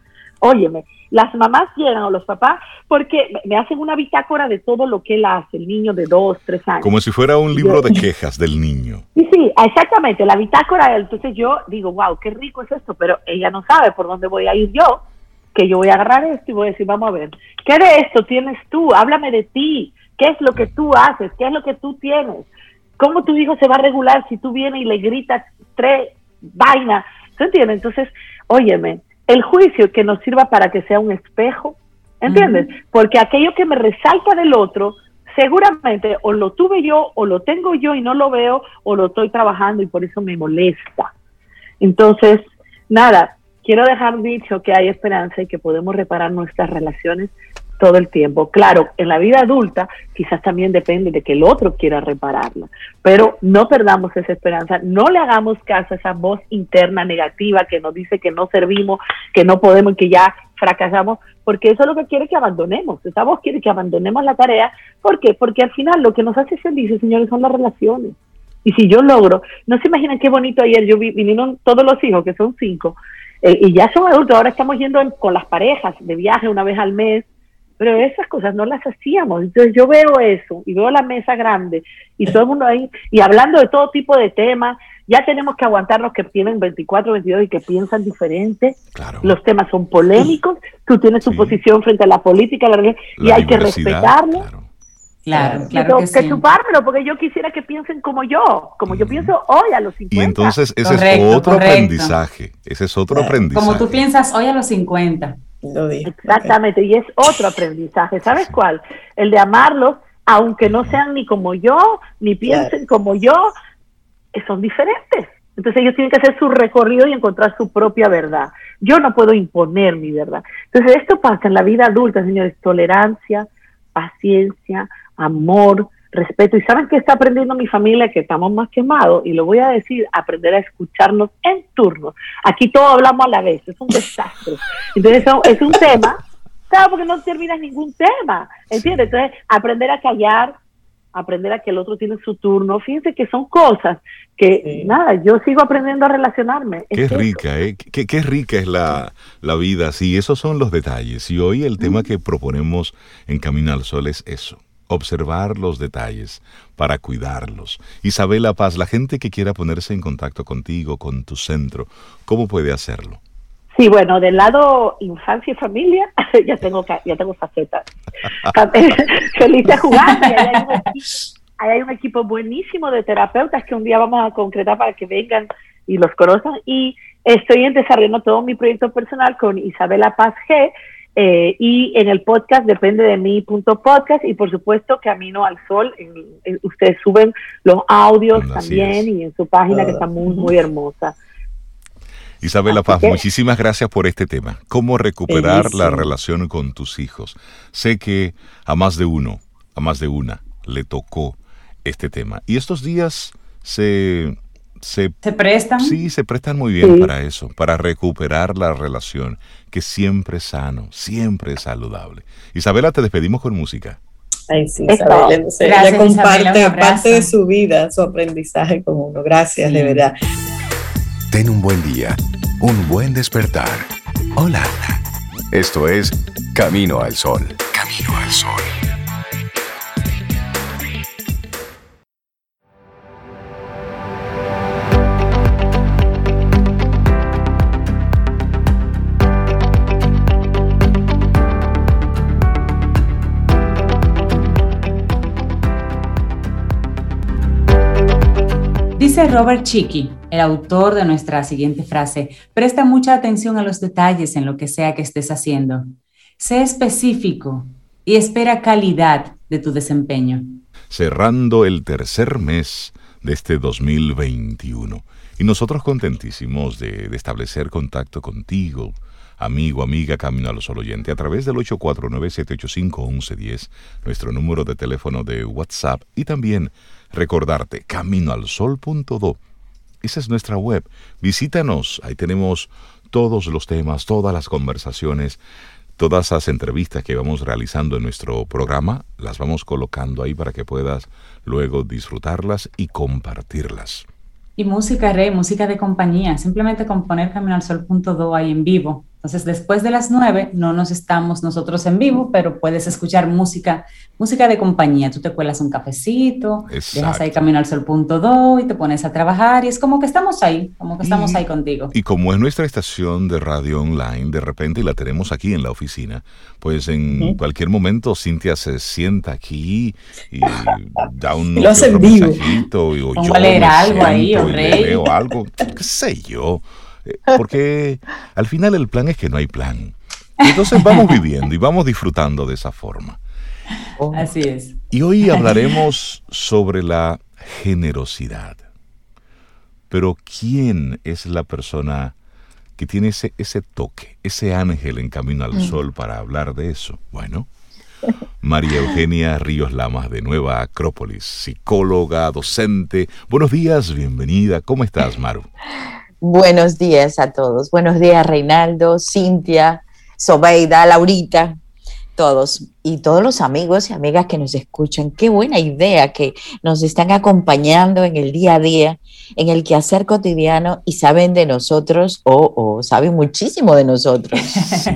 Speaker 7: Óyeme, las mamás llegan o los papás porque me hacen una bitácora de todo lo que él hace, el niño de dos, tres años.
Speaker 3: Como si fuera un libro de quejas del niño.
Speaker 7: Sí, sí, exactamente, la bitácora. Entonces yo digo, wow, qué rico es esto, pero ella no sabe por dónde voy a ir yo, que yo voy a agarrar esto y voy a decir, vamos a ver, ¿qué de esto tienes tú? Háblame de ti, ¿qué es lo que tú haces? ¿Qué es lo que tú tienes? ¿Cómo tu hijo se va a regular si tú vienes y le gritas tres vainas? ¿Se entiende? Entonces, óyeme, el juicio que nos sirva para que sea un espejo, ¿entiendes? Porque aquello que me resalta del otro, seguramente o lo tuve yo o lo tengo yo y no lo veo o lo estoy trabajando y por eso me molesta. Entonces, nada, quiero dejar dicho que hay esperanza y que podemos reparar nuestras relaciones todo el tiempo. Claro, en la vida adulta quizás también depende de que el otro quiera repararla, pero no perdamos esa esperanza, no le hagamos caso a esa voz interna negativa que nos dice que no servimos, que no podemos, que ya fracasamos, porque eso es lo que quiere que abandonemos, esa voz quiere que abandonemos la tarea, ¿por qué? Porque al final lo que nos hace felices, señores, son las relaciones. Y si yo logro, no se imaginan qué bonito ayer, yo vi, vinieron todos los hijos, que son cinco, eh, y ya son adultos, ahora estamos yendo con las parejas de viaje una vez al mes, pero esas cosas no las hacíamos. Entonces yo veo eso y veo la mesa grande y todo el mundo ahí y hablando de todo tipo de temas. Ya tenemos que aguantar los que tienen 24, 22 y que piensan diferente. Los temas son polémicos. Tú tienes tu posición frente a la política la y hay que respetarlo.
Speaker 2: Claro, claro.
Speaker 7: que, que chupármelo, porque yo quisiera que piensen como yo, como yo pienso hoy a los 50.
Speaker 3: Y entonces ese es otro aprendizaje. Ese es otro aprendizaje.
Speaker 2: Como tú piensas hoy a los 50.
Speaker 7: Exactamente, y es otro aprendizaje. ¿Sabes cuál? El de amarlos, aunque no sean ni como yo, ni piensen como yo, son diferentes. Entonces ellos tienen que hacer su recorrido y encontrar su propia verdad. Yo no puedo imponer mi verdad. Entonces esto pasa en la vida adulta, señores, tolerancia, paciencia, amor, respeto. ¿Y saben qué está aprendiendo mi familia? Que estamos más quemados. Y lo voy a decir, aprender a escucharnos en turno. Aquí todos hablamos a la vez. Es un desastre. Entonces es un tema, claro, porque no terminas ningún tema. ¿Entiendes? Entonces, aprender a callar, aprender a que el otro tiene su turno. Fíjense que son cosas que, nada, yo sigo aprendiendo a relacionarme.
Speaker 3: Qué rica, ¿eh? Qué, qué, rica es la, la, vida. Sí, esos son los detalles. Y hoy el tema que proponemos en Camino al Sol es eso observar los detalles para cuidarlos. Isabela Paz, la gente que quiera ponerse en contacto contigo, con tu centro, ¿cómo puede hacerlo?
Speaker 7: Sí, bueno, del lado infancia y familia, ya tengo ya tengo facetas. Feliz de jugar. Ahí hay, un equipo, buenísimo de terapeutas que un día vamos a concretar para que vengan y los conozcan. Y estoy en desarrollando todo mi proyecto personal con Isabela Paz G, eh, y en el podcast depende de mí punto podcast y por supuesto Camino al Sol. ustedes suben los audios también y en su página que está muy, muy hermosa.
Speaker 3: Isabela Paz, muchísimas gracias por este tema. ¿Cómo recuperar la relación con tus hijos? Sé que a más de uno, a más de una, le tocó este tema. Y estos días se se,
Speaker 2: prestan.
Speaker 3: Sí, se prestan muy bien para eso, para recuperar la relación, que siempre es sano, siempre es saludable. Isabela, te despedimos con música.
Speaker 1: Ay, sí, Isabela, ella comparte parte de su vida, su aprendizaje con uno. Gracias, de verdad.
Speaker 6: Ten un buen día, un buen despertar. Hola. Esto es Camino al Sol. Camino al Sol.
Speaker 2: Dice Robert Chicky, el autor de nuestra siguiente frase, presta mucha atención a los detalles en lo que sea que estés haciendo. Sé específico y espera calidad de tu desempeño.
Speaker 3: Cerrando el tercer mes de este 2021. Y nosotros contentísimos de, establecer contacto contigo, amigo, amiga, Camino al Sol oyente, a través del 849-785-1110, nuestro número de teléfono de WhatsApp, y también recordarte, caminoalsol.do. Esa es nuestra web. Visítanos, ahí tenemos todos los temas, todas las conversaciones, todas las entrevistas que vamos realizando en nuestro programa, las vamos colocando ahí para que puedas luego disfrutarlas y compartirlas.
Speaker 2: Y música, Rey, música de compañía, simplemente componer Camino al Sol.do ahí en vivo entonces, después de las nueve no nos estamos nosotros en vivo, pero puedes escuchar música, música de compañía. Tú te cuelas un cafecito, dejas ahí camino al sol punto do y te pones a trabajar y es como que estamos ahí, como que estamos ahí contigo.
Speaker 3: Y como es nuestra estación de radio online, de repente la tenemos aquí en la oficina, pues en cualquier momento Cintia se sienta aquí y da un
Speaker 2: Lo hace
Speaker 3: mensajito y, o
Speaker 2: yo leer algo ahí, o
Speaker 3: leo algo, qué sé yo. Eh, porque al final el plan es que no hay plan. entonces vamos viviendo y vamos disfrutando de esa forma.
Speaker 2: Oh. Así es.
Speaker 3: Y hoy hablaremos sobre la generosidad. Pero ¿quién es la persona que tiene ese, ese toque, ese ángel en camino al mm. sol para hablar de eso? Bueno, María Eugenia Ríos Lamas de Nueva Acrópolis, psicóloga, docente. Buenos días, bienvenida. ¿Cómo estás, Maru?
Speaker 8: Buenos días a todos. Buenos días, Reinaldo, Cintia, Sobeida, Laurita, todos y todos los amigos y amigas que nos escuchan. Qué buena idea que nos están acompañando en el día a día, en el quehacer cotidiano y saben de nosotros o, saben muchísimo de nosotros.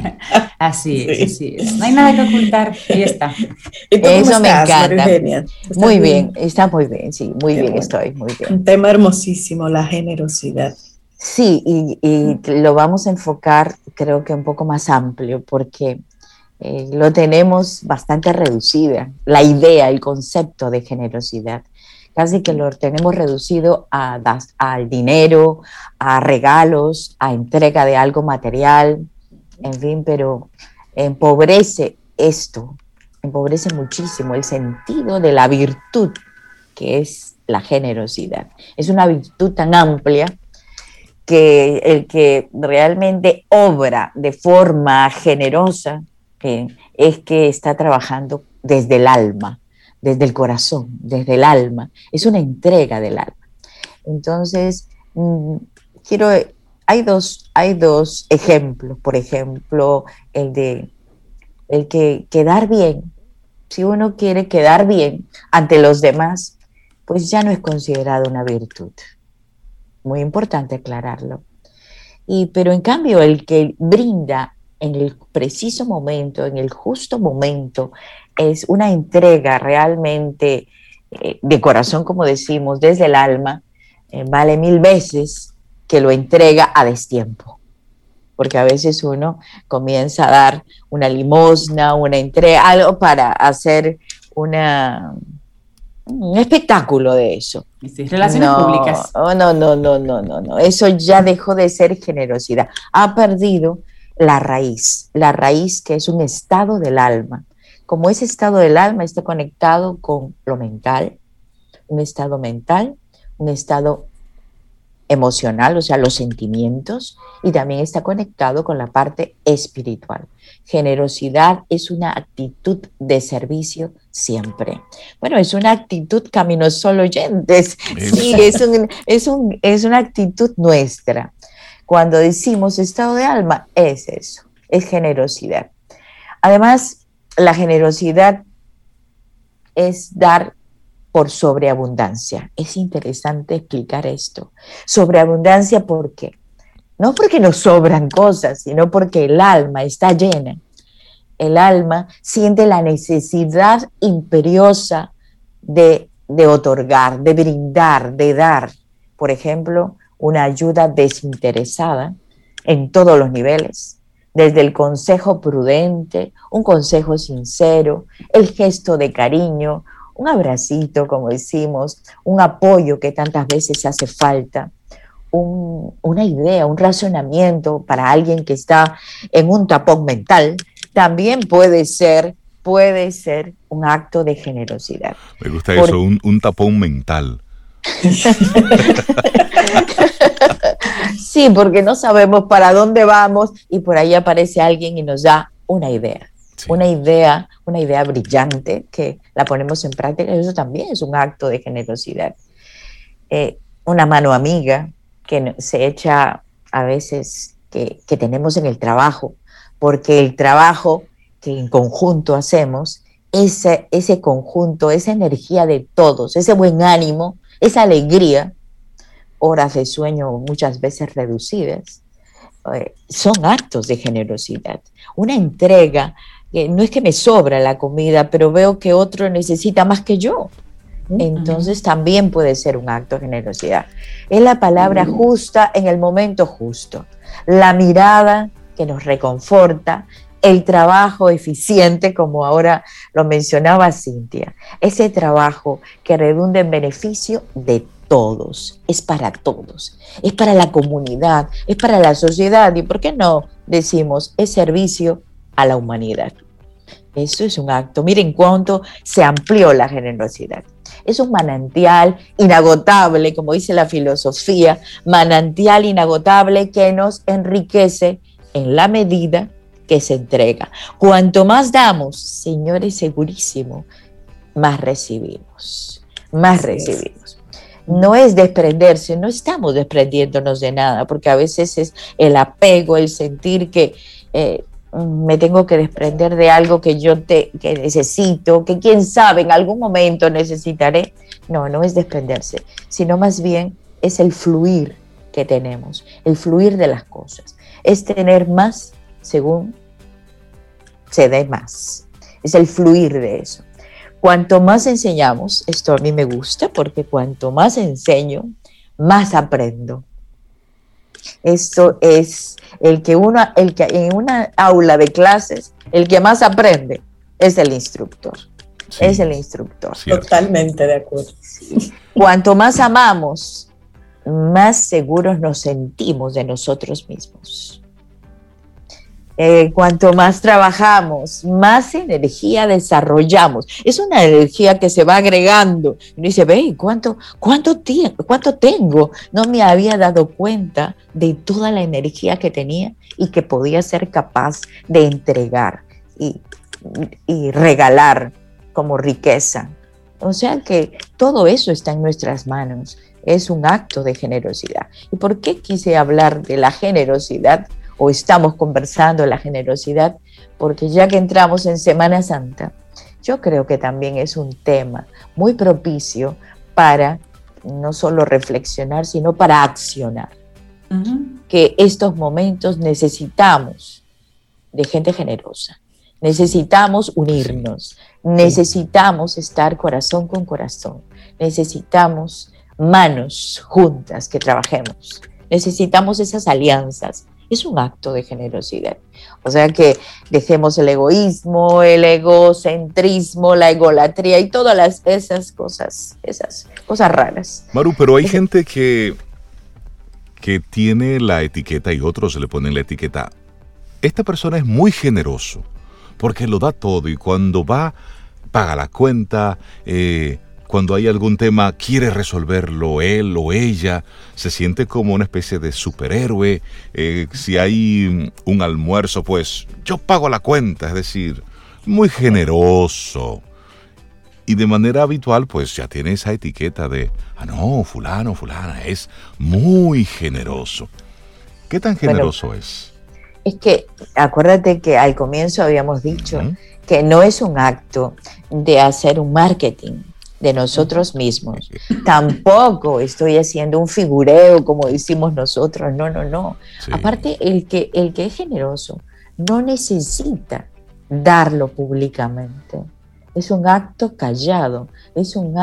Speaker 2: así es, así es. No hay nada que ocultar, ahí está.
Speaker 8: Eso me encanta. Muy bien? está muy bien, sí, muy bien estoy, muy bien.
Speaker 1: Un tema hermosísimo, la generosidad.
Speaker 8: Sí, y, lo vamos a enfocar creo que un poco más amplio porque eh, lo tenemos bastante reducida, la idea, el concepto de generosidad. Casi que lo tenemos reducido a, al dinero, a regalos, a entrega de algo material, en fin, pero empobrece esto, empobrece muchísimo el sentido de la virtud que es la generosidad. Es una virtud tan amplia que el que realmente obra de forma generosa es que está trabajando desde el alma, desde el corazón, desde el alma. Es una entrega del alma. Entonces, mm, quiero, hay dos, hay dos ejemplos. Por ejemplo, el de el que quedar bien. Si uno quiere quedar bien ante los demás, pues ya no es considerado una virtud muy importante aclararlo. Y, pero en cambio, el que brinda en el preciso momento, en el justo momento, es una entrega realmente eh, de corazón, como decimos, desde el alma, eh, vale mil veces que lo entrega a destiempo. Porque a veces uno comienza a dar una limosna, una entrega, algo para hacer una, un espectáculo de eso.
Speaker 2: relaciones públicas.
Speaker 8: No, no, no, no, no, no. Eso ya dejó de ser generosidad. Ha perdido la raíz, la raíz que es un estado del alma. Como ese estado del alma está conectado con lo mental, un estado mental, un estado emocional, o sea, los sentimientos, y también está conectado con la parte espiritual. Generosidad es una actitud de servicio siempre. Bueno, es una actitud camino solo oyentes. Sí, es, es, un, es una actitud nuestra. Cuando decimos estado de alma, es eso, es generosidad. Además, la generosidad es dar por sobreabundancia. Es interesante explicar esto. Sobreabundancia, ¿por qué? No porque nos sobran cosas, sino porque el alma está llena. El alma siente la necesidad imperiosa de, otorgar, de brindar, de dar. Por ejemplo, una ayuda desinteresada en todos los niveles, desde el consejo prudente, un consejo sincero, el gesto de cariño, un abracito, como decimos, un apoyo que tantas veces hace falta, una idea, un razonamiento para alguien que está en un tapón mental, también puede ser, puede ser un acto de generosidad.
Speaker 3: Me gusta eso, un, tapón mental.
Speaker 8: sí, porque no sabemos para dónde vamos y por ahí aparece alguien y nos da una idea. Una idea, una idea brillante que la ponemos en práctica, eso también es un acto de generosidad. Eh, una mano amiga que se echa a veces que, que tenemos en el trabajo, porque el trabajo que en conjunto hacemos, ese, ese conjunto, esa energía de todos, ese buen ánimo, esa alegría, horas de sueño muchas veces reducidas, eh, son actos de generosidad. Una entrega, que no es que me sobra la comida, pero veo que otro necesita más que yo. Entonces también puede ser un acto de generosidad. Es la palabra justa en el momento justo. La mirada que nos reconforta, el trabajo eficiente, como ahora lo mencionaba Cintia, ese trabajo que redunda en beneficio de todos, es para todos, es para la comunidad, es para la sociedad y, ¿por qué no decimos, es servicio a la humanidad? Eso es un acto. Miren cuánto se amplió la generosidad. Es un manantial inagotable, como dice la filosofía, manantial inagotable que nos enriquece en la medida que se entrega. Cuanto más damos, señores, segurísimo, más recibimos, más recibimos. No es desprenderse, no estamos desprendiéndonos de nada, porque a veces es el apego, el sentir que eh, me tengo que desprender de algo que yo te, que necesito, que quién sabe, en algún momento necesitaré. No, no es desprenderse, sino más bien es el fluir que tenemos, el fluir de las cosas. Es tener más según se dé más. Es el fluir de eso. Cuanto más enseñamos, esto a mí me gusta porque cuanto más enseño, más aprendo. Esto es el que uno, el que en una aula de clases, el que más aprende es el instructor. es el instructor.
Speaker 1: Totalmente de acuerdo.
Speaker 8: Cuanto más amamos, más seguros nos sentimos de nosotros mismos. Eh, cuanto más trabajamos, más energía desarrollamos. Es una energía que se va agregando. Y uno dice, ve, ¿cuánto, cuánto, ¿cuánto tengo? No me había dado cuenta de toda la energía que tenía y que podía ser capaz de entregar y, y regalar como riqueza. O sea que todo eso está en nuestras manos. Es un acto de generosidad. ¿Y por qué quise hablar de la generosidad? o estamos conversando la generosidad, porque ya que entramos en Semana Santa, yo creo que también es un tema muy propicio para no solo reflexionar, sino para accionar. Que estos momentos necesitamos de gente generosa, necesitamos unirnos, necesitamos estar corazón con corazón, necesitamos manos juntas que trabajemos, necesitamos esas alianzas, es un acto de generosidad. O sea que dejemos el egoísmo, el egocentrismo, la egolatría y todas esas cosas, esas cosas raras.
Speaker 3: Maru, pero hay gente que, que tiene la etiqueta y otros le ponen la etiqueta. Esta persona es muy generoso porque lo da todo y cuando va paga la cuenta, eh, cuando hay algún tema quiere resolverlo él o ella, se siente como una especie de superhéroe. Eh, si hay un almuerzo, pues yo pago la cuenta, es decir, muy generoso. Y de manera habitual, pues ya tiene esa etiqueta de, ah, no, fulano, fulana, es muy generoso. ¿Qué tan generoso es?
Speaker 8: Es que, acuérdate que al comienzo habíamos dicho que no es un acto de hacer un marketing, de nosotros mismos. Tampoco estoy haciendo un figureo como decimos nosotros, no, no, no. Aparte, el que, el que es generoso no necesita darlo públicamente. Es un acto callado, es un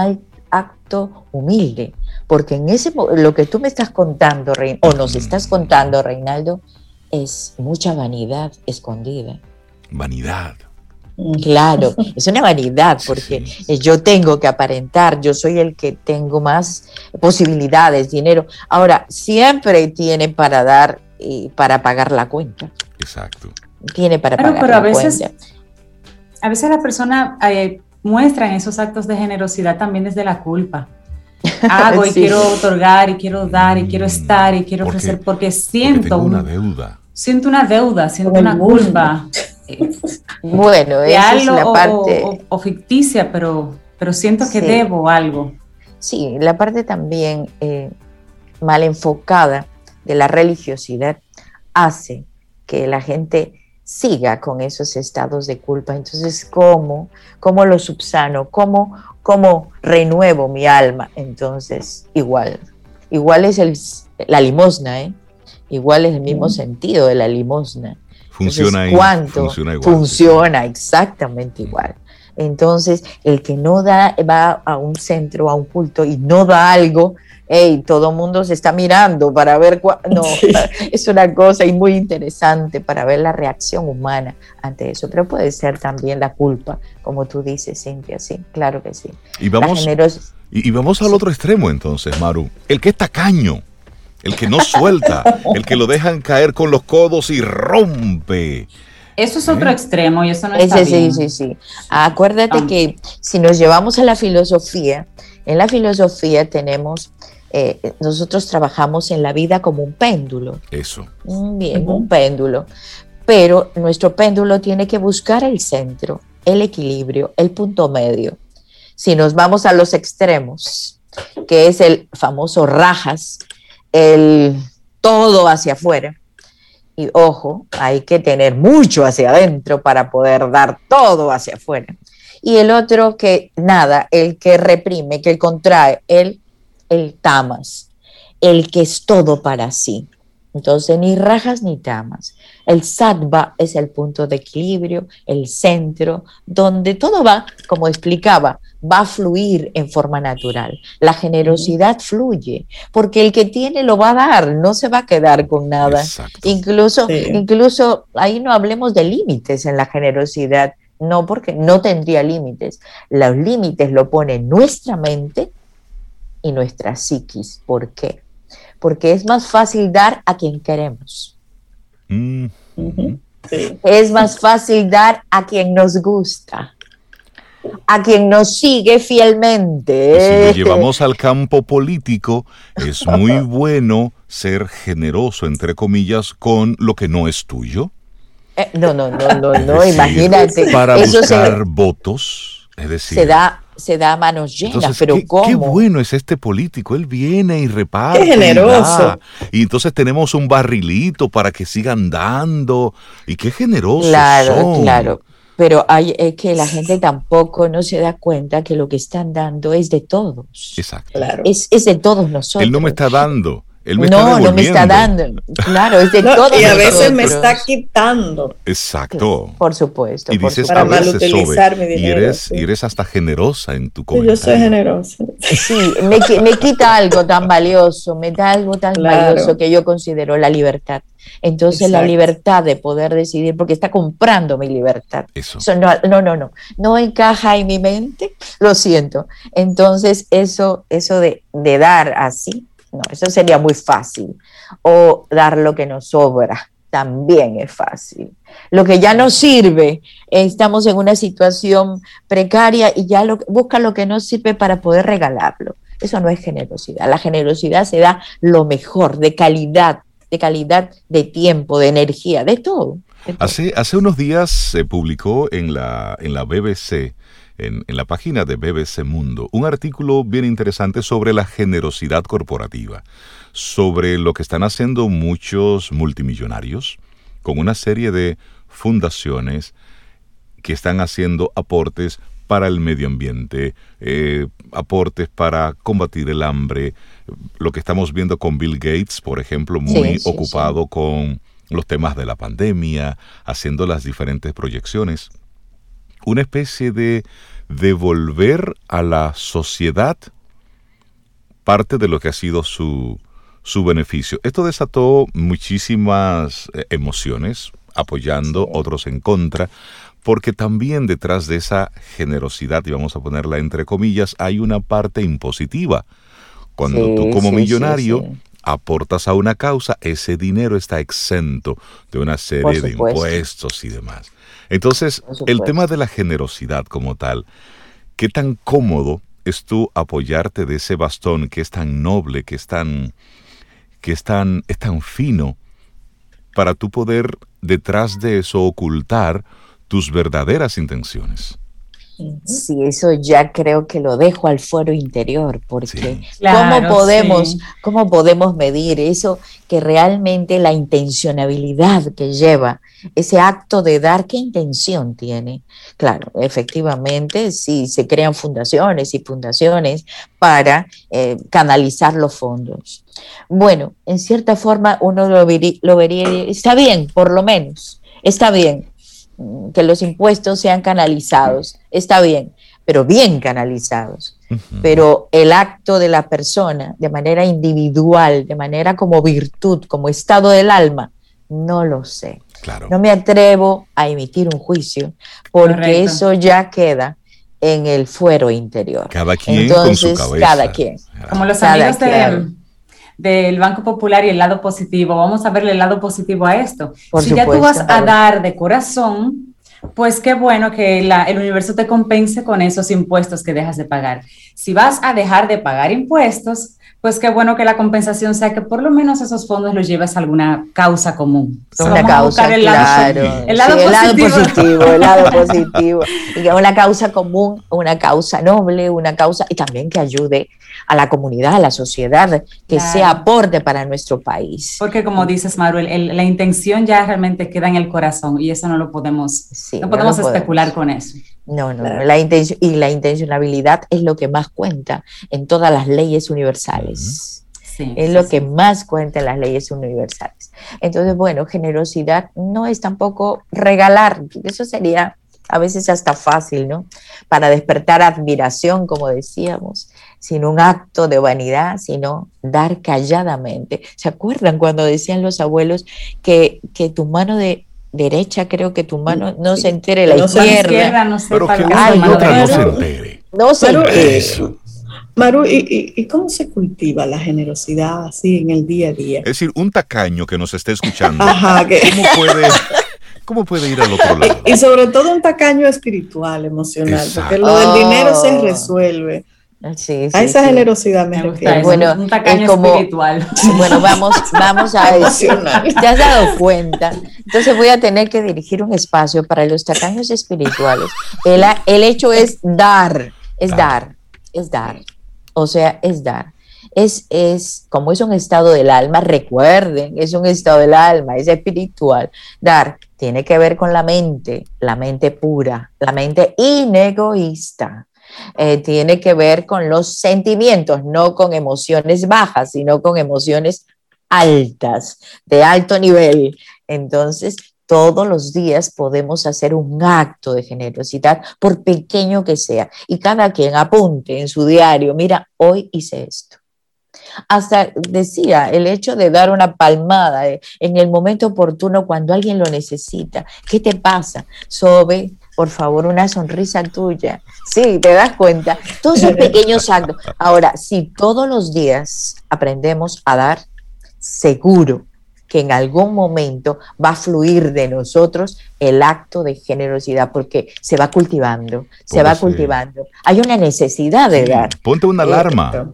Speaker 8: acto humilde, porque en ese lo que tú me estás contando, o nos estás contando, Reinaldo, es mucha vanidad escondida.
Speaker 3: Vanidad.
Speaker 8: Claro, es una vanidad porque yo tengo que aparentar, yo soy el que tengo más posibilidades, dinero. Ahora, siempre tiene para dar y para pagar la cuenta.
Speaker 3: Exacto.
Speaker 8: Tiene para pagar
Speaker 2: pero
Speaker 8: la
Speaker 2: a veces,
Speaker 8: cuenta.
Speaker 2: A veces la persona eh, muestra esos actos de generosidad también desde la culpa. Hago y quiero otorgar y quiero dar y quiero mm, estar y quiero ofrecer porque siento
Speaker 3: una deuda.
Speaker 2: Siento una deuda, siento una culpa.
Speaker 8: bueno, esa es la parte.
Speaker 2: O, ficticia, pero, pero siento que debo algo.
Speaker 8: Sí, la parte también eh, mal enfocada de la religiosidad hace que la gente siga con esos estados de culpa. Entonces, ¿cómo, cómo lo subsano? ¿Cómo, ¿Cómo renuevo mi alma? Entonces, igual. Igual es el, la limosna, ¿eh? Igual es el mismo sentido de la limosna.
Speaker 3: Funciona
Speaker 8: ¿Cuánto? Funciona, igual, funciona exactamente igual. Entonces, el que no da, va a un centro, a un culto y no da algo, hey, todo el mundo se está mirando para ver, no, es una cosa y muy interesante para ver la reacción humana ante eso, pero puede ser también la culpa, como tú dices, Cintia, sí, claro que sí.
Speaker 3: Y vamos, y, vamos al otro extremo entonces, Maru, el que está caño el que no suelta, el que lo dejan caer con los codos y rompe.
Speaker 2: Eso es otro ¿Eh? extremo y eso no está
Speaker 8: Sí, sí, sí. Acuérdate ah. que si nos llevamos a la filosofía, en la filosofía tenemos, eh, nosotros trabajamos en la vida como un péndulo.
Speaker 3: Eso.
Speaker 8: Mm, bien, un péndulo. Pero nuestro péndulo tiene que buscar el centro, el equilibrio, el punto medio. Si nos vamos a los extremos, que es el famoso rajas, el todo hacia afuera. Y ojo, hay que tener mucho hacia adentro para poder dar todo hacia afuera. Y el otro que nada, el que reprime, que contrae, el, el tamas, el que es todo para sí. Entonces, ni rajas ni tamas. El sattva es el punto de equilibrio, el centro, donde todo va, como explicaba, va a fluir en forma natural. La generosidad fluye, porque el que tiene lo va a dar, no se va a quedar con nada. Incluso, incluso ahí no hablemos de límites en la generosidad, no, porque no tendría límites. Los límites lo pone nuestra mente y nuestra psiquis. ¿Por qué? Porque es más fácil dar a quien queremos.
Speaker 3: Mm,
Speaker 8: es más fácil dar a quien nos gusta a quien nos sigue fielmente.
Speaker 3: Si lo llevamos al campo político, es muy bueno ser generoso, entre comillas, con lo que no es tuyo.
Speaker 8: Eh, no, no, no, no, no, imagínate.
Speaker 3: Para buscar votos, es decir.
Speaker 8: Se da, se da a manos llenas, pero
Speaker 3: ¿qué,
Speaker 8: ¿cómo?
Speaker 3: Qué bueno es este político, él viene y reparte.
Speaker 1: Qué generoso.
Speaker 3: Y, entonces tenemos un barrilito para que sigan dando. Y qué generoso.
Speaker 8: Claro, claro pero hay es que la gente tampoco no se da cuenta que lo que están dando es de todos.
Speaker 3: Exacto.
Speaker 8: Es, es, de todos nosotros.
Speaker 3: Él no me está dando. Él me
Speaker 8: no,
Speaker 3: está
Speaker 8: no me está dando. Claro, es de todos
Speaker 1: Y a veces me está quitando.
Speaker 3: Exacto.
Speaker 8: Por supuesto.
Speaker 3: Y dices
Speaker 8: para
Speaker 3: mal utilizar mi dinero. Y eres, y eres hasta generosa en tu comentario.
Speaker 1: Yo soy generosa.
Speaker 8: Sí, me, me, quita algo tan valioso, me da algo tan valioso que yo considero la libertad. Entonces la libertad de poder decidir, porque está comprando mi libertad.
Speaker 3: Eso.
Speaker 8: no, no, no, no, no encaja en mi mente, lo siento. Entonces eso, eso de, de dar así, no, eso sería muy fácil. O dar lo que nos sobra, también es fácil. Lo que ya no sirve, estamos en una situación precaria y ya lo, busca lo que no sirve para poder regalarlo. Eso no es generosidad. La generosidad se da lo mejor, de calidad, de calidad de tiempo, de energía, de todo.
Speaker 3: Hace, hace unos días se publicó en la, en la BBC, en, en, la página de BBC Mundo, un artículo bien interesante sobre la generosidad corporativa, sobre lo que están haciendo muchos multimillonarios con una serie de fundaciones que están haciendo aportes para el medio ambiente, eh, aportes para combatir el hambre, lo que estamos viendo con Bill Gates, por ejemplo, muy ocupado con los temas de la pandemia, haciendo las diferentes proyecciones. Una especie de devolver a la sociedad parte de lo que ha sido su, su beneficio. Esto desató muchísimas eh, emociones apoyando, otros en contra, porque también detrás de esa generosidad, y vamos a ponerla entre comillas, hay una parte impositiva. Cuando tú como millonario aportas a una causa, ese dinero está exento de una serie de impuestos y demás. Entonces, el tema de la generosidad como tal, ¿qué tan cómodo es tú apoyarte de ese bastón que es tan noble, que es tan, que es tan, es tan fino, para tú poder detrás de eso ocultar tus verdaderas intenciones?
Speaker 8: Sí, eso ya creo que lo dejo al fuero interior, porque ¿cómo, podemos, ¿cómo podemos medir eso que realmente la intencionabilidad que lleva ese acto de dar, qué intención tiene? Claro, efectivamente, sí, se crean fundaciones y fundaciones para eh, canalizar los fondos. Bueno, en cierta forma uno lo lo vería, está bien, por lo menos, está bien, que los impuestos sean canalizados, está bien, pero bien canalizados. Pero el acto de la persona, de manera individual, de manera como virtud, como estado del alma, no lo sé. No me atrevo a emitir un juicio porque eso ya queda en el fuero interior.
Speaker 3: Cada quien con su cabeza.
Speaker 8: Cada quien.
Speaker 2: Como los amigos del Banco Popular y el lado positivo. Vamos a verle el lado positivo a esto. si ya tú vas a dar de corazón, pues qué bueno que el universo te compense con esos impuestos que dejas de pagar. Si vas a dejar de pagar impuestos, pues qué bueno que la compensación sea que por lo menos esos fondos los lleves a alguna causa común.
Speaker 8: Una causa, el claro. Lado, el lado, positivo. el lado positivo. Y una causa común, una causa noble, una causa y también que ayude a la comunidad, a la sociedad, que sea aporte para nuestro país.
Speaker 2: Porque como dices, Maru, la intención ya realmente queda en el corazón y eso no lo podemos, no podemos especular con eso.
Speaker 8: No, no, la intención, y la intencionalidad es lo que más cuenta en todas las leyes universales. es lo que más cuenta en las leyes universales. Entonces, bueno, generosidad no es tampoco regalar, eso sería a veces hasta fácil, ¿no? Para despertar admiración, como decíamos, sino un acto de vanidad, sino dar calladamente. ¿Se acuerdan cuando decían los abuelos que, que tu mano de derecha, creo que tu mano no se entere la izquierda.
Speaker 2: no
Speaker 3: Pero que una y otra no se entere.
Speaker 8: No se entere.
Speaker 1: Maru, ¿y, ¿y, cómo se cultiva la generosidad así en el día a día?
Speaker 3: Es decir, un tacaño que nos esté escuchando, ¿cómo, puede, ¿cómo puede ir al otro lado?
Speaker 1: Y, sobre todo un tacaño espiritual, emocional, porque lo del dinero se a esa generosidad me, refiero.
Speaker 2: Bueno, un tacaño espiritual.
Speaker 8: Bueno, vamos, vamos a eso. ¿Te has dado cuenta? Entonces voy a tener que dirigir un espacio para los tacaños espirituales. El, el hecho es dar, es dar, es dar. O sea, es dar. Es, es, como es un estado del alma, recuerden, es un estado del alma, es espiritual. Dar tiene que ver con la mente, la mente pura, la mente inegoísta. Eh, tiene que ver con los sentimientos, no con emociones bajas, sino con emociones altas, de alto nivel. Entonces, todos los días podemos hacer un acto de generosidad, por pequeño que sea, y cada quien apunte en su diario, mira, hoy hice esto. Hasta decía, el hecho de dar una palmada eh, en el momento oportuno cuando alguien lo necesita. ¿Qué te pasa? Sobe, por favor, una sonrisa tuya. Sí, te das cuenta. Todos esos pequeños actos. Ahora, si todos los días aprendemos a dar, seguro que en algún momento va a fluir de nosotros el acto de generosidad, porque se va cultivando, se va cultivando. Hay una necesidad de dar.
Speaker 3: Ponte una alarma.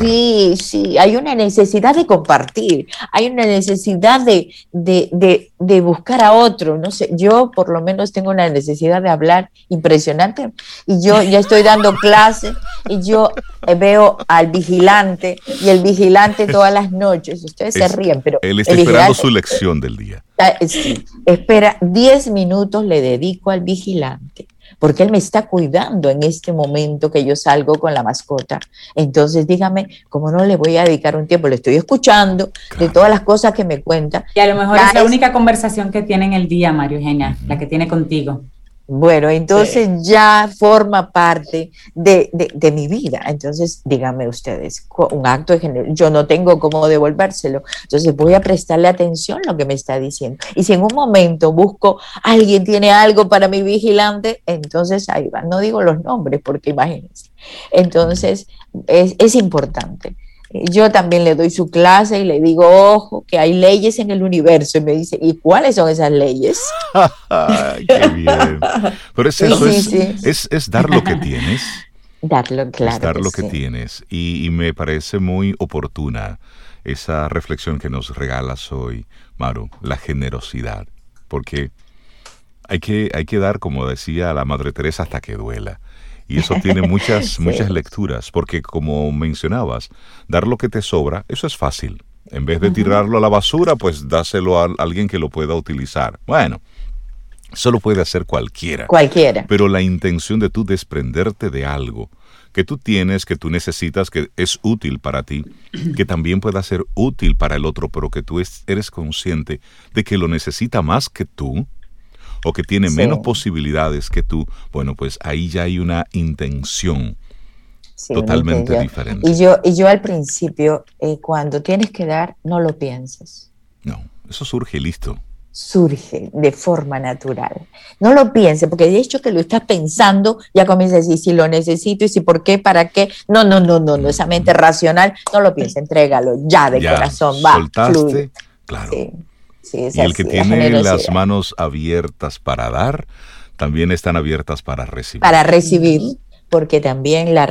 Speaker 8: Sí, sí, hay una necesidad de compartir, hay una necesidad de, de, buscar a otro. No sé, yo por lo menos tengo una necesidad de hablar impresionante y yo ya estoy dando clase y yo veo al vigilante y el vigilante todas las noches, ustedes se ríen, pero...
Speaker 3: Él está esperando su lección del día.
Speaker 8: espera, 10 minutos le dedico al vigilante porque Él me está cuidando en este momento que yo salgo con la mascota. Entonces, dígame, ¿cómo no le voy a dedicar un tiempo? Le estoy escuchando de todas las cosas que me cuenta.
Speaker 2: Y a lo mejor es la única conversación que tiene en el día, Mario Eugenia, la que tiene contigo.
Speaker 8: Bueno, entonces ya forma parte de, mi vida. Entonces, díganme ustedes, un acto de género, yo no tengo cómo devolvérselo. Entonces voy a prestarle atención a lo que me está diciendo. Y si en un momento busco, alguien tiene algo para mi vigilante, entonces ahí va. No digo los nombres porque imagínense. Entonces, es, es importante yo también le doy su clase y le digo, ojo, que hay leyes en el universo. Y me dice, ¿y cuáles son esas leyes?
Speaker 3: ¡Qué bien! Pero es eso, es, dar lo que tienes.
Speaker 8: Darlo, claro.
Speaker 3: Es dar lo que tienes. Y, me parece muy oportuna esa reflexión que nos regalas hoy, Maru, la generosidad. Porque hay que, hay que dar, como decía la Madre Teresa, hasta que duela. Y eso tiene muchas, muchas lecturas, porque como mencionabas, dar lo que te sobra, eso es fácil. En vez de tirarlo a la basura, pues dáselo a alguien que lo pueda utilizar. Bueno, eso lo puede hacer cualquiera.
Speaker 8: Cualquiera.
Speaker 3: Pero la intención de tú desprenderte de algo que tú tienes, que tú necesitas, que es útil para ti, que también pueda ser útil para el otro, pero que tú eres consciente de que lo necesita más que tú, o que tiene menos posibilidades que tú, bueno, pues ahí ya hay una intención totalmente diferente.
Speaker 8: Y yo, y yo al principio, eh, cuando tienes que dar, no lo pienses.
Speaker 3: No, eso surge listo.
Speaker 8: Surge de forma natural. No lo pienses, porque de hecho que lo estás pensando, ya comienzas a decir si lo necesito y si por qué, para qué. No, no, no, no, no esa mente racional, no lo pienses, entrégalo ya de corazón, va.
Speaker 3: Soltaste, claro y el que tiene las manos abiertas para dar, también están abiertas para recibir.
Speaker 8: Para recibir, porque también la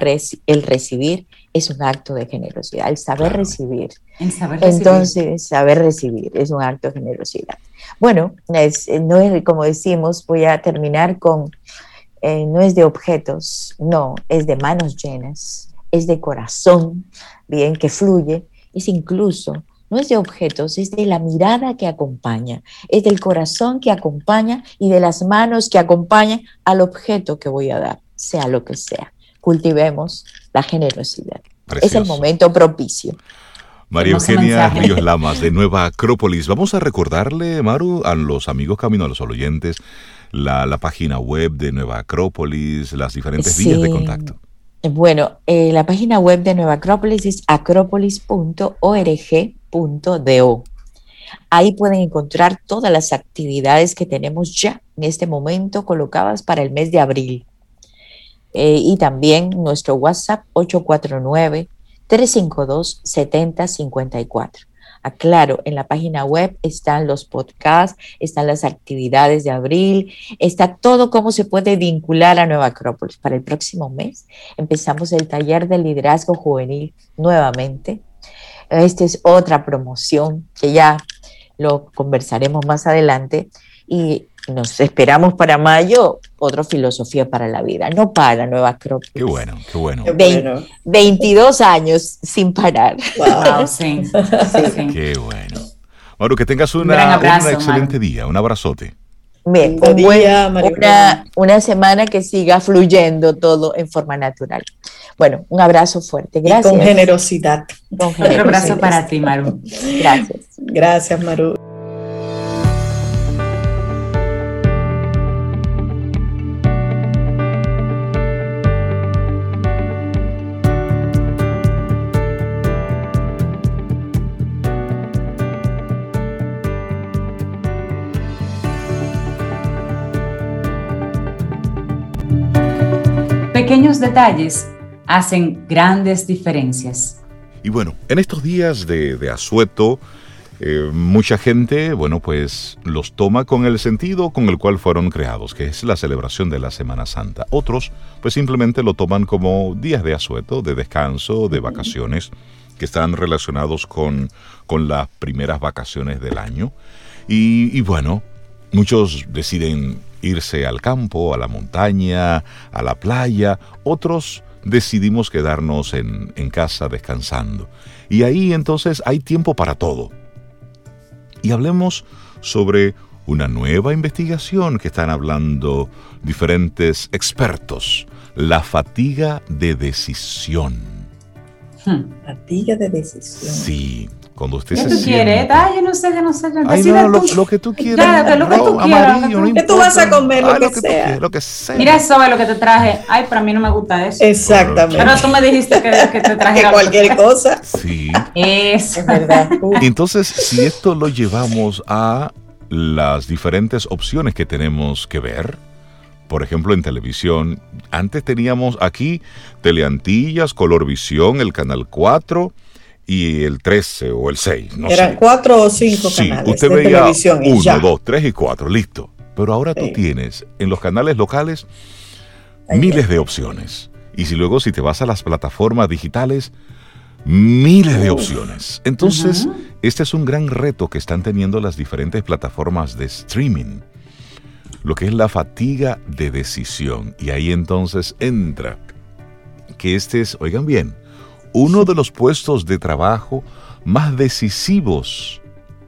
Speaker 8: el recibir es un acto de generosidad, el saber recibir. Entonces, saber recibir es un acto de generosidad. Bueno, no es como decimos, voy a terminar con, eh, no es de objetos, no, es de manos llenas, es de corazón, bien, que fluye, es incluso no es de objetos, es de la mirada que acompaña, es del corazón que acompaña y de las manos que acompañan al objeto que voy a dar, sea lo que sea. Cultivemos la generosidad. Es el momento propicio.
Speaker 3: María Eugenia Ríos Lamas de Nueva Acrópolis. Vamos a recordarle, Maru, a los amigos Camino a los oyentes, la, página web de Nueva Acrópolis, las diferentes vías de contacto.
Speaker 8: Bueno, eh, la página web de Nueva Acrópolis es Ahí pueden encontrar todas las actividades que tenemos ya en este momento colocadas para el mes de abril. Eh, y también nuestro WhatsApp 849 352 7054. Aclaro, en la página web están los podcasts, están las actividades de abril, está todo cómo se puede vincular a Nueva Acrópolis. Para el próximo mes empezamos el taller de liderazgo juvenil nuevamente. Esta es otra promoción que ya lo conversaremos más adelante y nos esperamos para mayo, otra filosofía para la vida, no para Nueva Acrópolis.
Speaker 3: Qué bueno, qué bueno.
Speaker 8: 22 años sin parar.
Speaker 3: Wow, sí, Qué bueno. Maru, que tengas una, un excelente día, un abrazote.
Speaker 8: Bien, un día, una, una, semana que siga fluyendo todo en forma natural. Bueno, un abrazo fuerte. Gracias.
Speaker 1: con generosidad.
Speaker 2: Con generosidad. Otro abrazo para ti, Maru.
Speaker 8: Gracias.
Speaker 1: Gracias, Maru.
Speaker 2: pequeños detalles hacen grandes diferencias.
Speaker 3: Y bueno, en estos días de, asueto, eh, mucha gente, bueno, pues los toma con el sentido con el cual fueron creados, que es la celebración de la Semana Santa. Otros, pues simplemente lo toman como días de asueto, de descanso, de vacaciones, que están relacionados con, con las primeras vacaciones del año. y bueno, muchos deciden irse al campo, a la montaña, a la playa, otros decidimos quedarnos en, casa descansando. Y ahí entonces hay tiempo para todo. Y hablemos sobre una nueva investigación que están hablando diferentes expertos, la fatiga de decisión.
Speaker 1: Hmm. Fatiga de decisión.
Speaker 3: Sí, Cuando usted
Speaker 2: ¿Qué
Speaker 3: se
Speaker 2: tú
Speaker 3: siente...
Speaker 2: quieres? Ay, yo no sé, yo no sé. Yo
Speaker 3: Ay, no, lo, lo, que tú quieras.
Speaker 2: Ya, lo que tú quieras,
Speaker 3: amarillo,
Speaker 2: lo que
Speaker 3: no
Speaker 2: tú-
Speaker 1: ¿Qué tú vas a comer? Lo
Speaker 3: Ay,
Speaker 1: que
Speaker 3: tú
Speaker 1: sea.
Speaker 3: quieras, lo que sea.
Speaker 2: Mira eso es lo que te traje. Ay, para mí no me gusta eso.
Speaker 1: Exactamente.
Speaker 2: Pero tú me dijiste que, que te
Speaker 1: que
Speaker 2: trajera
Speaker 1: cualquier cosa.
Speaker 3: Sí.
Speaker 2: Eso.
Speaker 1: Es verdad.
Speaker 3: Entonces, si esto lo llevamos a las diferentes opciones que tenemos que ver, por ejemplo, en televisión, antes teníamos aquí Teleantillas, Colorvisión, el Canal 4 y el 13 o el 6, no
Speaker 1: Eran
Speaker 3: sé.
Speaker 1: cuatro o cinco
Speaker 3: Sí,
Speaker 1: canales
Speaker 3: usted
Speaker 1: de
Speaker 3: veía
Speaker 1: televisión.
Speaker 3: 1,
Speaker 1: ya.
Speaker 3: 2, 3 y 4, listo. Pero ahora tú
Speaker 1: Sí.
Speaker 3: tienes en los canales locales
Speaker 1: Ahí
Speaker 3: miles de opciones. Y si luego si te vas a las plataformas digitales, miles de opciones. Entonces, este es un gran reto que están teniendo las diferentes plataformas de streaming. Lo que es la fatiga de decisión. Y ahí entonces entra que este es, oigan bien, uno de los puestos de trabajo más decisivos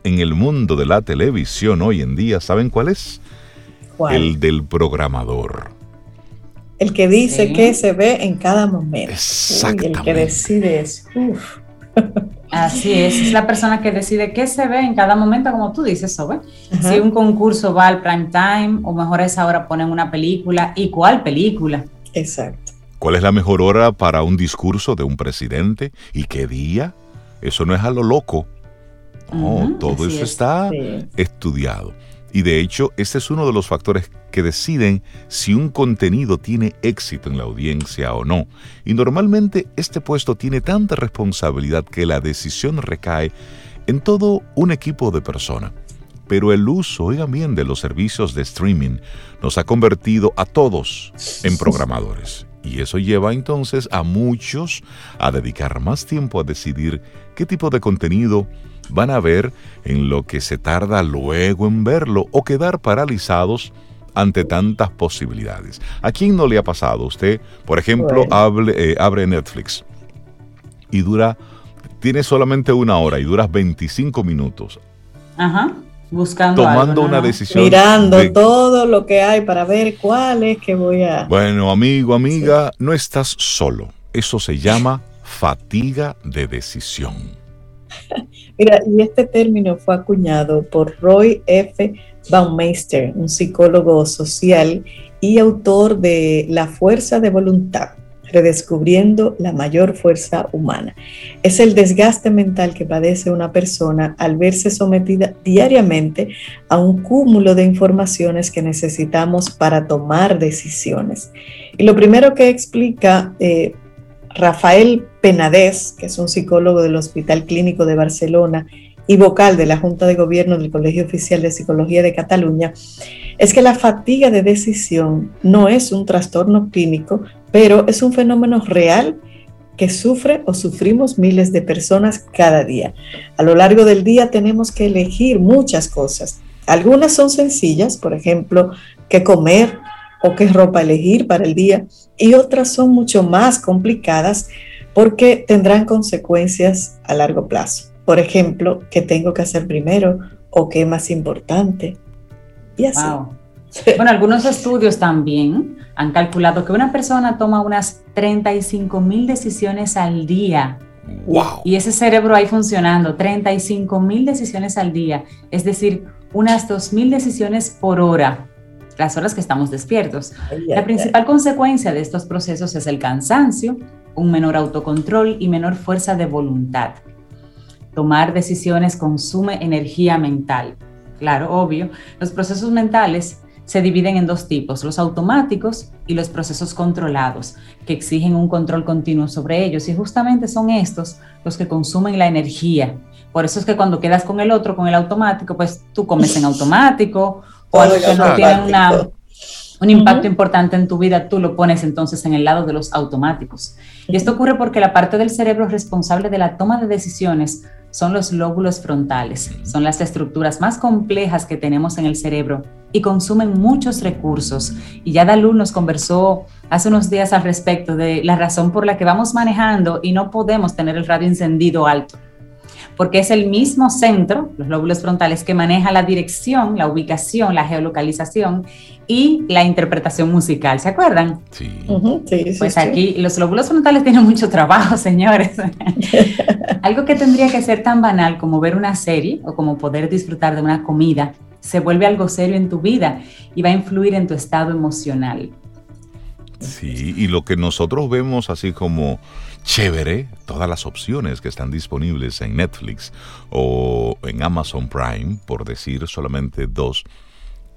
Speaker 3: en el mundo de la televisión hoy en día. ¿Saben cuál es?
Speaker 1: ¿Cuál?
Speaker 3: El del programador.
Speaker 1: El que dice
Speaker 2: Sí.
Speaker 1: qué se ve en cada momento. Uy, el que
Speaker 3: Exactamente.
Speaker 1: decide eso. Uf.
Speaker 2: Así es, es la persona que decide qué se ve en cada momento, como tú dices, Sobe.
Speaker 1: Ajá.
Speaker 2: Si un concurso va al prime time, o mejor a esa hora ponen una película, ¿y cuál película?
Speaker 1: Exacto.
Speaker 3: ¿Cuál es la mejor hora para un discurso de un presidente? ¿Y qué día? Eso no es a lo loco. No, todo eso
Speaker 2: es.
Speaker 3: está
Speaker 1: Sí.
Speaker 3: estudiado. Y de hecho, este es uno de los factores que deciden si un contenido tiene éxito en la audiencia o no. Y normalmente este puesto tiene tanta responsabilidad que la decisión recae en todo un equipo de personas. Pero el uso, oigan bien, de los servicios de streaming nos ha convertido a todos en programadores. Y eso lleva entonces a muchos a dedicar más tiempo a decidir qué tipo de contenido van a ver en lo que se tarda luego en verlo o quedar paralizados ante tantas posibilidades. ¿A quién no le ha pasado? Usted, por ejemplo,
Speaker 1: Bueno.
Speaker 3: hable- eh, abre Netflix y dura, tiene solamente una hora y dura 25 minutos
Speaker 2: Ajá, buscando
Speaker 3: tomando
Speaker 2: algo, ¿no?
Speaker 3: una
Speaker 2: No.
Speaker 3: decisión.
Speaker 1: Mirando
Speaker 3: de-
Speaker 1: todo lo que hay para ver cuál es que voy a.
Speaker 3: Bueno, amigo, amiga, no estás solo. Eso se llama fatiga de decisión.
Speaker 1: Mira, y este término fue acuñado por Roy F. Baumeister, un psicólogo social y autor de La fuerza de voluntad, redescubriendo la mayor fuerza humana. Es el desgaste mental que padece una persona al verse sometida diariamente a un cúmulo de informaciones que necesitamos para tomar decisiones. Y lo primero que explica eh, Rafael Penades, que es un psicólogo del Hospital Clínico de Barcelona y vocal de la Junta de Gobierno del Colegio Oficial de Psicología de Cataluña, es que la fatiga de decisión no es un trastorno clínico, pero es un fenómeno real que sufre o sufrimos miles de personas cada día. A lo largo del día tenemos que elegir muchas cosas. Algunas son sencillas, por ejemplo, qué comer o qué ropa elegir para el día, y otras son mucho más complicadas porque tendrán consecuencias a largo plazo. Por ejemplo, qué tengo que hacer primero o qué es más importante. Y así.
Speaker 2: Bueno, algunos estudios también han calculado que una persona toma unas 35 mil decisiones al día.
Speaker 3: ¡Wow!
Speaker 2: Y ese cerebro ahí funcionando, 35 mil decisiones al día, es decir, unas 2 mil decisiones por hora, las horas que estamos despiertos. La principal consecuencia de estos procesos es el cansancio, un menor autocontrol y menor fuerza de voluntad. Tomar decisiones consume energía mental. Claro, obvio. Los procesos mentales se dividen en dos tipos, los automáticos y los procesos controlados, que exigen un control continuo sobre ellos. Y justamente son estos los que consumen la energía. Por eso es que cuando quedas con el otro, con el automático, pues tú comes en automático o que no tiene una, un impacto importante en tu vida, tú lo pones entonces en el lado de los automáticos. Y esto ocurre porque la parte del cerebro responsable de la toma de decisiones son los lóbulos frontales. Son las estructuras más complejas que tenemos en el cerebro y consumen muchos recursos. Y ya Dalú nos conversó hace unos días al respecto de la razón por la que vamos manejando y no podemos tener el radio encendido alto. Porque es el mismo centro, los lóbulos frontales, que maneja la dirección, la ubicación, la geolocalización y la interpretación musical. ¿Se acuerdan?
Speaker 3: Sí.
Speaker 2: sí, pues aquí los lóbulos frontales tienen mucho trabajo, señores. Algo que tendría que ser tan banal como ver una serie o como poder disfrutar de una comida se vuelve algo serio en tu vida y va a influir en tu estado emocional.
Speaker 3: Sí, y lo que nosotros vemos así como chévere, todas las opciones que están disponibles en Netflix o en Amazon Prime, por decir solamente dos,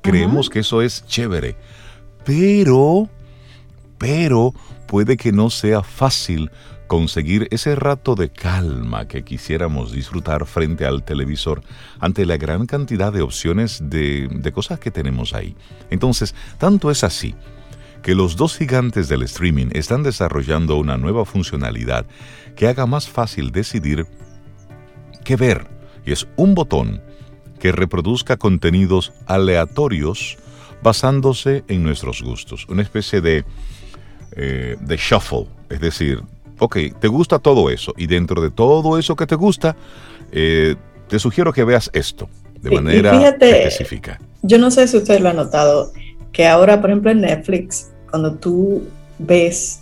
Speaker 3: creemos que eso es chévere, pero, pero puede que no sea fácil conseguir ese rato de calma que quisiéramos disfrutar frente al televisor ante la gran cantidad de opciones de, de cosas que tenemos ahí. Entonces, tanto es así que los dos gigantes del streaming están desarrollando una nueva funcionalidad que haga más fácil decidir qué ver. Y es un botón que reproduzca contenidos aleatorios basándose en nuestros gustos. Una especie de, eh, de shuffle. Es decir, ok, te gusta todo eso y dentro de todo eso que te gusta, eh, te sugiero que veas esto de manera específica.
Speaker 1: Yo no sé si usted lo ha notado, que ahora, por ejemplo, en Netflix cuando tú ves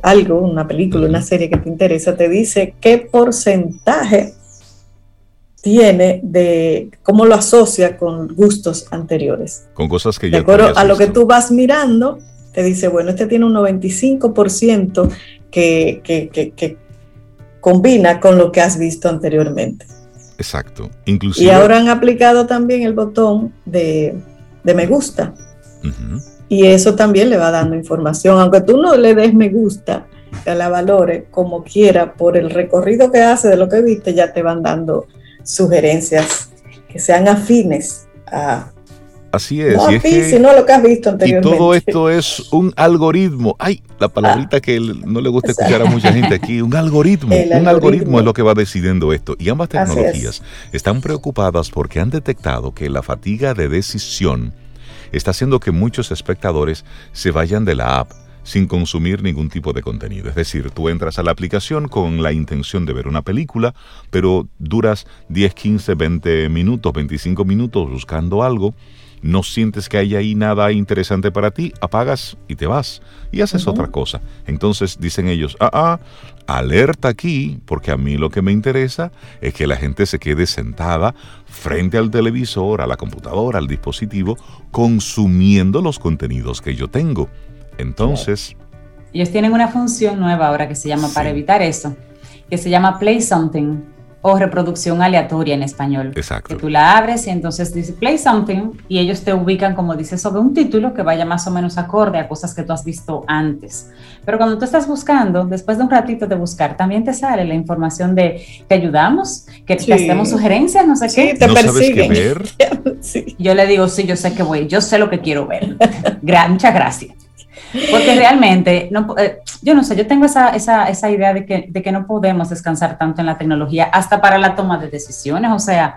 Speaker 1: algo, una película, una serie que te interesa, te dice qué porcentaje tiene de cómo lo asocia con gustos anteriores.
Speaker 3: Con cosas que ya
Speaker 1: De acuerdo a lo que tú vas mirando, te dice, bueno, este tiene un 95% que, que, que, combina con lo que has visto anteriormente.
Speaker 3: Exacto. Inclusive,
Speaker 1: y ahora han aplicado también el botón de, de me gusta y eso también le va dando información, aunque tú no le des me gusta, que la valore como quiera por el recorrido que hace de lo que viste, ya te van dando sugerencias que sean afines a...
Speaker 3: Así es.
Speaker 1: No
Speaker 3: y
Speaker 1: es sino lo que has visto anteriormente.
Speaker 3: Y todo esto es un algoritmo. Ay, la palabrita ah, que no le gusta escuchar a mucha gente aquí. Un algoritmo. un algoritmo. es lo que va decidiendo esto. Y ambas tecnologías están preocupadas porque han detectado que la fatiga de decisión está haciendo que muchos espectadores se vayan de la app sin consumir ningún tipo de contenido. Es decir, tú entras a la aplicación con la intención de ver una película, pero duras 10, 15, 20 minutos, 25 minutos buscando algo, no sientes que hay ahí nada interesante para ti, apagas y te vas y haces otra cosa. Entonces dicen ellos, ah, ah, alerta aquí, porque a mí lo que me interesa es que la gente se quede sentada frente al televisor, a la computadora, al dispositivo, consumiendo los contenidos que yo tengo. Entonces...
Speaker 2: Ellos tienen una función nueva ahora que se llama, para evitar eso, que se llama Play Something o reproducción aleatoria en español.
Speaker 3: Exacto.
Speaker 2: Que tú la abres y entonces dice play something y ellos te ubican, como dice, sobre un título que vaya más o menos acorde a cosas que tú has visto antes. Pero cuando tú estás buscando, después de un ratito de buscar, también te sale la información de te ayudamos, que te hacemos sugerencias, no sé qué.
Speaker 1: Te
Speaker 3: ¿No sabes qué ver?
Speaker 2: Yo le digo, sí, yo sé que voy, yo sé lo que quiero ver. muchas gracias. Porque realmente, no, eh, yo no sé, yo tengo esa, esa, esa idea de que, de que no podemos descansar tanto en la tecnología hasta para la toma de decisiones. O sea,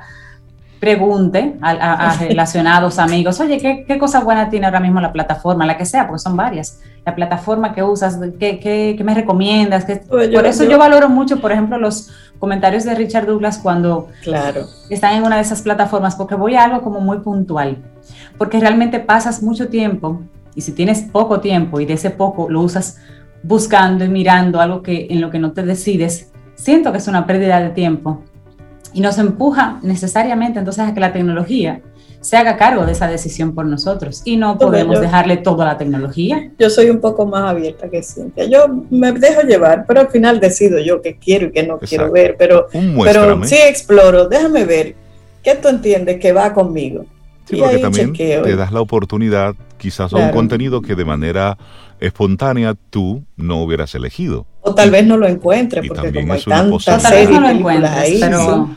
Speaker 2: pregunte a, relacionados, amigos, oye, ¿qué, ¿qué, cosa buena tiene ahora mismo la plataforma, la que sea, porque son varias, la plataforma que usas, ¿qué, qué, qué me recomiendas? Pues por eso yo, valoro mucho, por ejemplo, los comentarios de Richard Douglas cuando
Speaker 1: claro.
Speaker 2: están en una de esas plataformas, porque voy a algo como muy puntual, porque realmente pasas mucho tiempo y si tienes poco tiempo y de ese poco lo usas buscando y mirando algo que en lo que no te decides, siento que es una pérdida de tiempo y nos empuja necesariamente entonces a que la tecnología se haga cargo de esa decisión por nosotros y no podemos dejarle toda la tecnología.
Speaker 1: Yo soy un poco más abierta que Cintia. Yo me dejo llevar, pero al final decido yo qué quiero y qué no quiero ver, pero, pero sí exploro, déjame ver qué tú entiendes que va conmigo.
Speaker 3: Sí, porque también te das la oportunidad quizás a un contenido que de manera espontánea tú no hubieras elegido.
Speaker 1: O tal vez no lo encuentres, porque como hay tantas
Speaker 2: series ahí.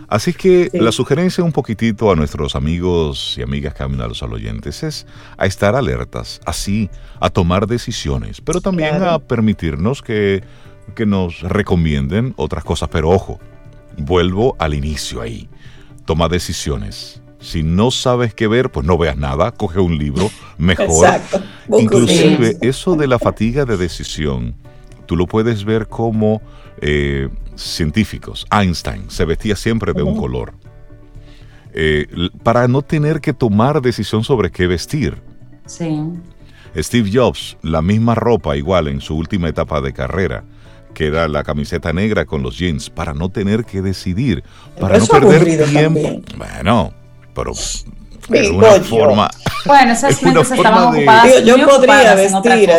Speaker 3: Así es que la sugerencia un poquitito a nuestros amigos y amigas Camino a los oyentes es a estar alertas, así, a tomar decisiones, pero también a permitirnos que, que nos recomienden otras cosas. Pero ojo, vuelvo al inicio ahí. Toma decisiones si no sabes qué ver, pues no veas nada, coge un libro, mejor. Inclusive eso de la fatiga de decisión tú lo puedes ver como eh, científicos. Einstein se vestía siempre de un color. Eh, para no tener que tomar decisión sobre qué vestir.
Speaker 2: Sí.
Speaker 3: Steve Jobs, la misma ropa igual en su última etapa de carrera, que era la camiseta negra con los jeans, para no tener que decidir, para no perder tiempo. Bueno, pero es una forma.
Speaker 2: Bueno, esas mentes estaban ocupadas.
Speaker 1: yo podría vestir,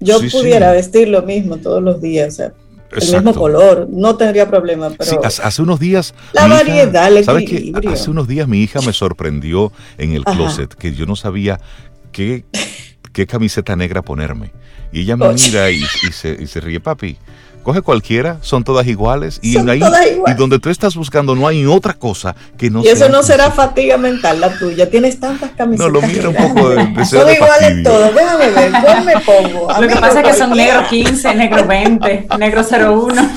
Speaker 1: yo pudiera vestir lo mismo todos los días. el mismo color, no tendría problema. Pero
Speaker 3: hace unos días.
Speaker 1: La variedad, el
Speaker 3: ¿sabes qué? Hace unos días mi hija me sorprendió en el closet que yo no sabía qué, qué camiseta negra ponerme. Y ella me mira y, se, y se ríe, papi coge cualquiera, son todas iguales. Y ahí, y donde tú estás buscando no hay otra cosa que no
Speaker 1: Y eso no será fatiga mental la tuya. Tienes tantas camisetas.
Speaker 3: No, lo mío un poco de, de
Speaker 1: Son iguales todas. Déjame ver, ¿cuál me pongo?
Speaker 2: lo que pasa es que son negro 15, negro 20, negro 01.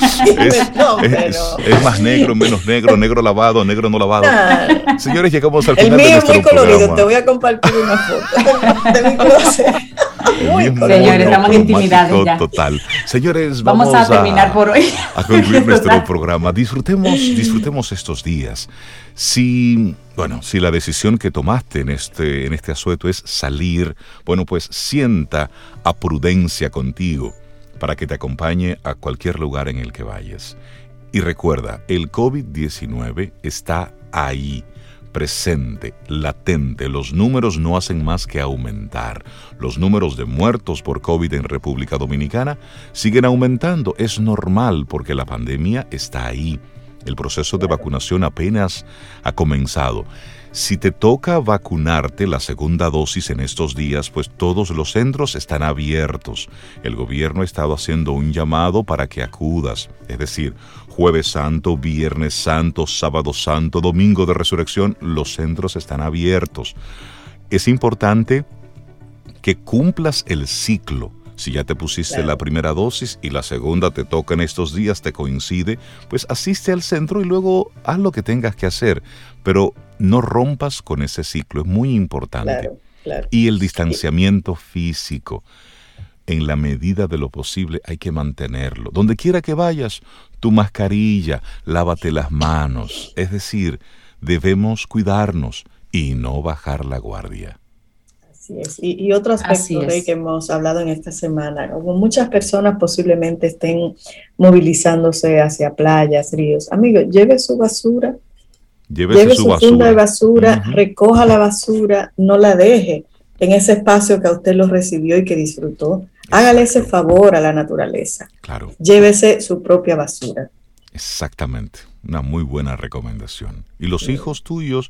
Speaker 3: Es, más negro, menos negro, negro lavado, negro no lavado. Señores, llegamos al
Speaker 1: final
Speaker 3: El
Speaker 1: mío es muy colorido. Te voy a compartir una foto de mi closet.
Speaker 2: Señores, estamos en intimidad ya.
Speaker 3: Total. Señores,
Speaker 2: vamos, a terminar por hoy.
Speaker 3: A concluir nuestro programa. Disfrutemos, disfrutemos estos días. Si, bueno, si la decisión que tomaste en este, en este asueto es salir, bueno, pues sienta a prudencia contigo para que te acompañe a cualquier lugar en el que vayas. Y recuerda, el COVID-19 está ahí presente, latente. Los números no hacen más que aumentar. Los números de muertos por COVID en República Dominicana siguen aumentando. Es normal porque la pandemia está ahí. El proceso de vacunación apenas ha comenzado. Si te toca vacunarte la segunda dosis en estos días, pues todos los centros están abiertos. El gobierno ha estado haciendo un llamado para que acudas, es decir, jueves santo, viernes santo, sábado santo, domingo de resurrección, los centros están abiertos. Es importante que cumplas el ciclo. Si ya te pusiste la primera dosis y la segunda te toca en estos días, te coincide, pues asiste al centro y luego haz lo que tengas que hacer. Pero no rompas con ese ciclo, es muy importante. Y el distanciamiento físico, en la medida de lo posible, hay que mantenerlo. Donde quiera que vayas, tu mascarilla, lávate las manos. Es decir, debemos cuidarnos y no bajar la guardia.
Speaker 1: Así es. Y, otro aspecto que hemos hablado en esta semana, como muchas personas posiblemente estén movilizándose hacia playas, ríos. Amigo, lleve su basura Lleve su, basura. de basura, recoja la basura, no la deje en ese espacio que a usted lo recibió y que disfrutó. Hágale ese favor a la naturaleza.
Speaker 3: Claro.
Speaker 1: Llévese su propia basura.
Speaker 3: Exactamente. Una muy buena recomendación. Y los hijos tuyos,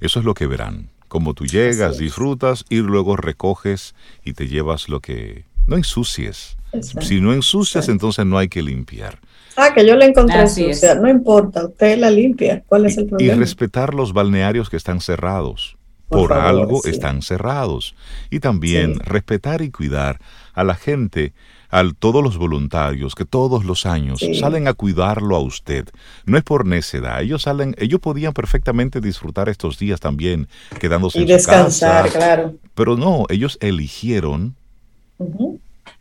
Speaker 3: eso es lo que verán. Como tú llegas, disfrutas y luego recoges y te llevas lo que... No ensucies. Si no ensucias, entonces no hay que limpiar.
Speaker 1: Ah, que yo la encontré sucia. No importa, usted la limpia. ¿Cuál es el problema?
Speaker 3: Y respetar los balnearios que están cerrados. Por, algo están cerrados. Y también respetar y cuidar a la gente, a todos los voluntarios que todos los años salen a cuidarlo a usted. No es por necedad. Ellos salen, ellos podían perfectamente disfrutar estos días también, quedándose en su casa. claro. Pero no, ellos eligieron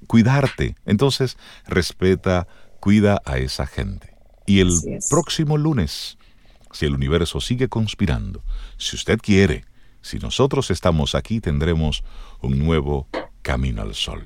Speaker 3: cuidarte. Entonces, respeta, cuida a esa gente. Y el próximo lunes, si el universo sigue conspirando, si usted quiere, si nosotros estamos aquí, tendremos un nuevo camino al sol.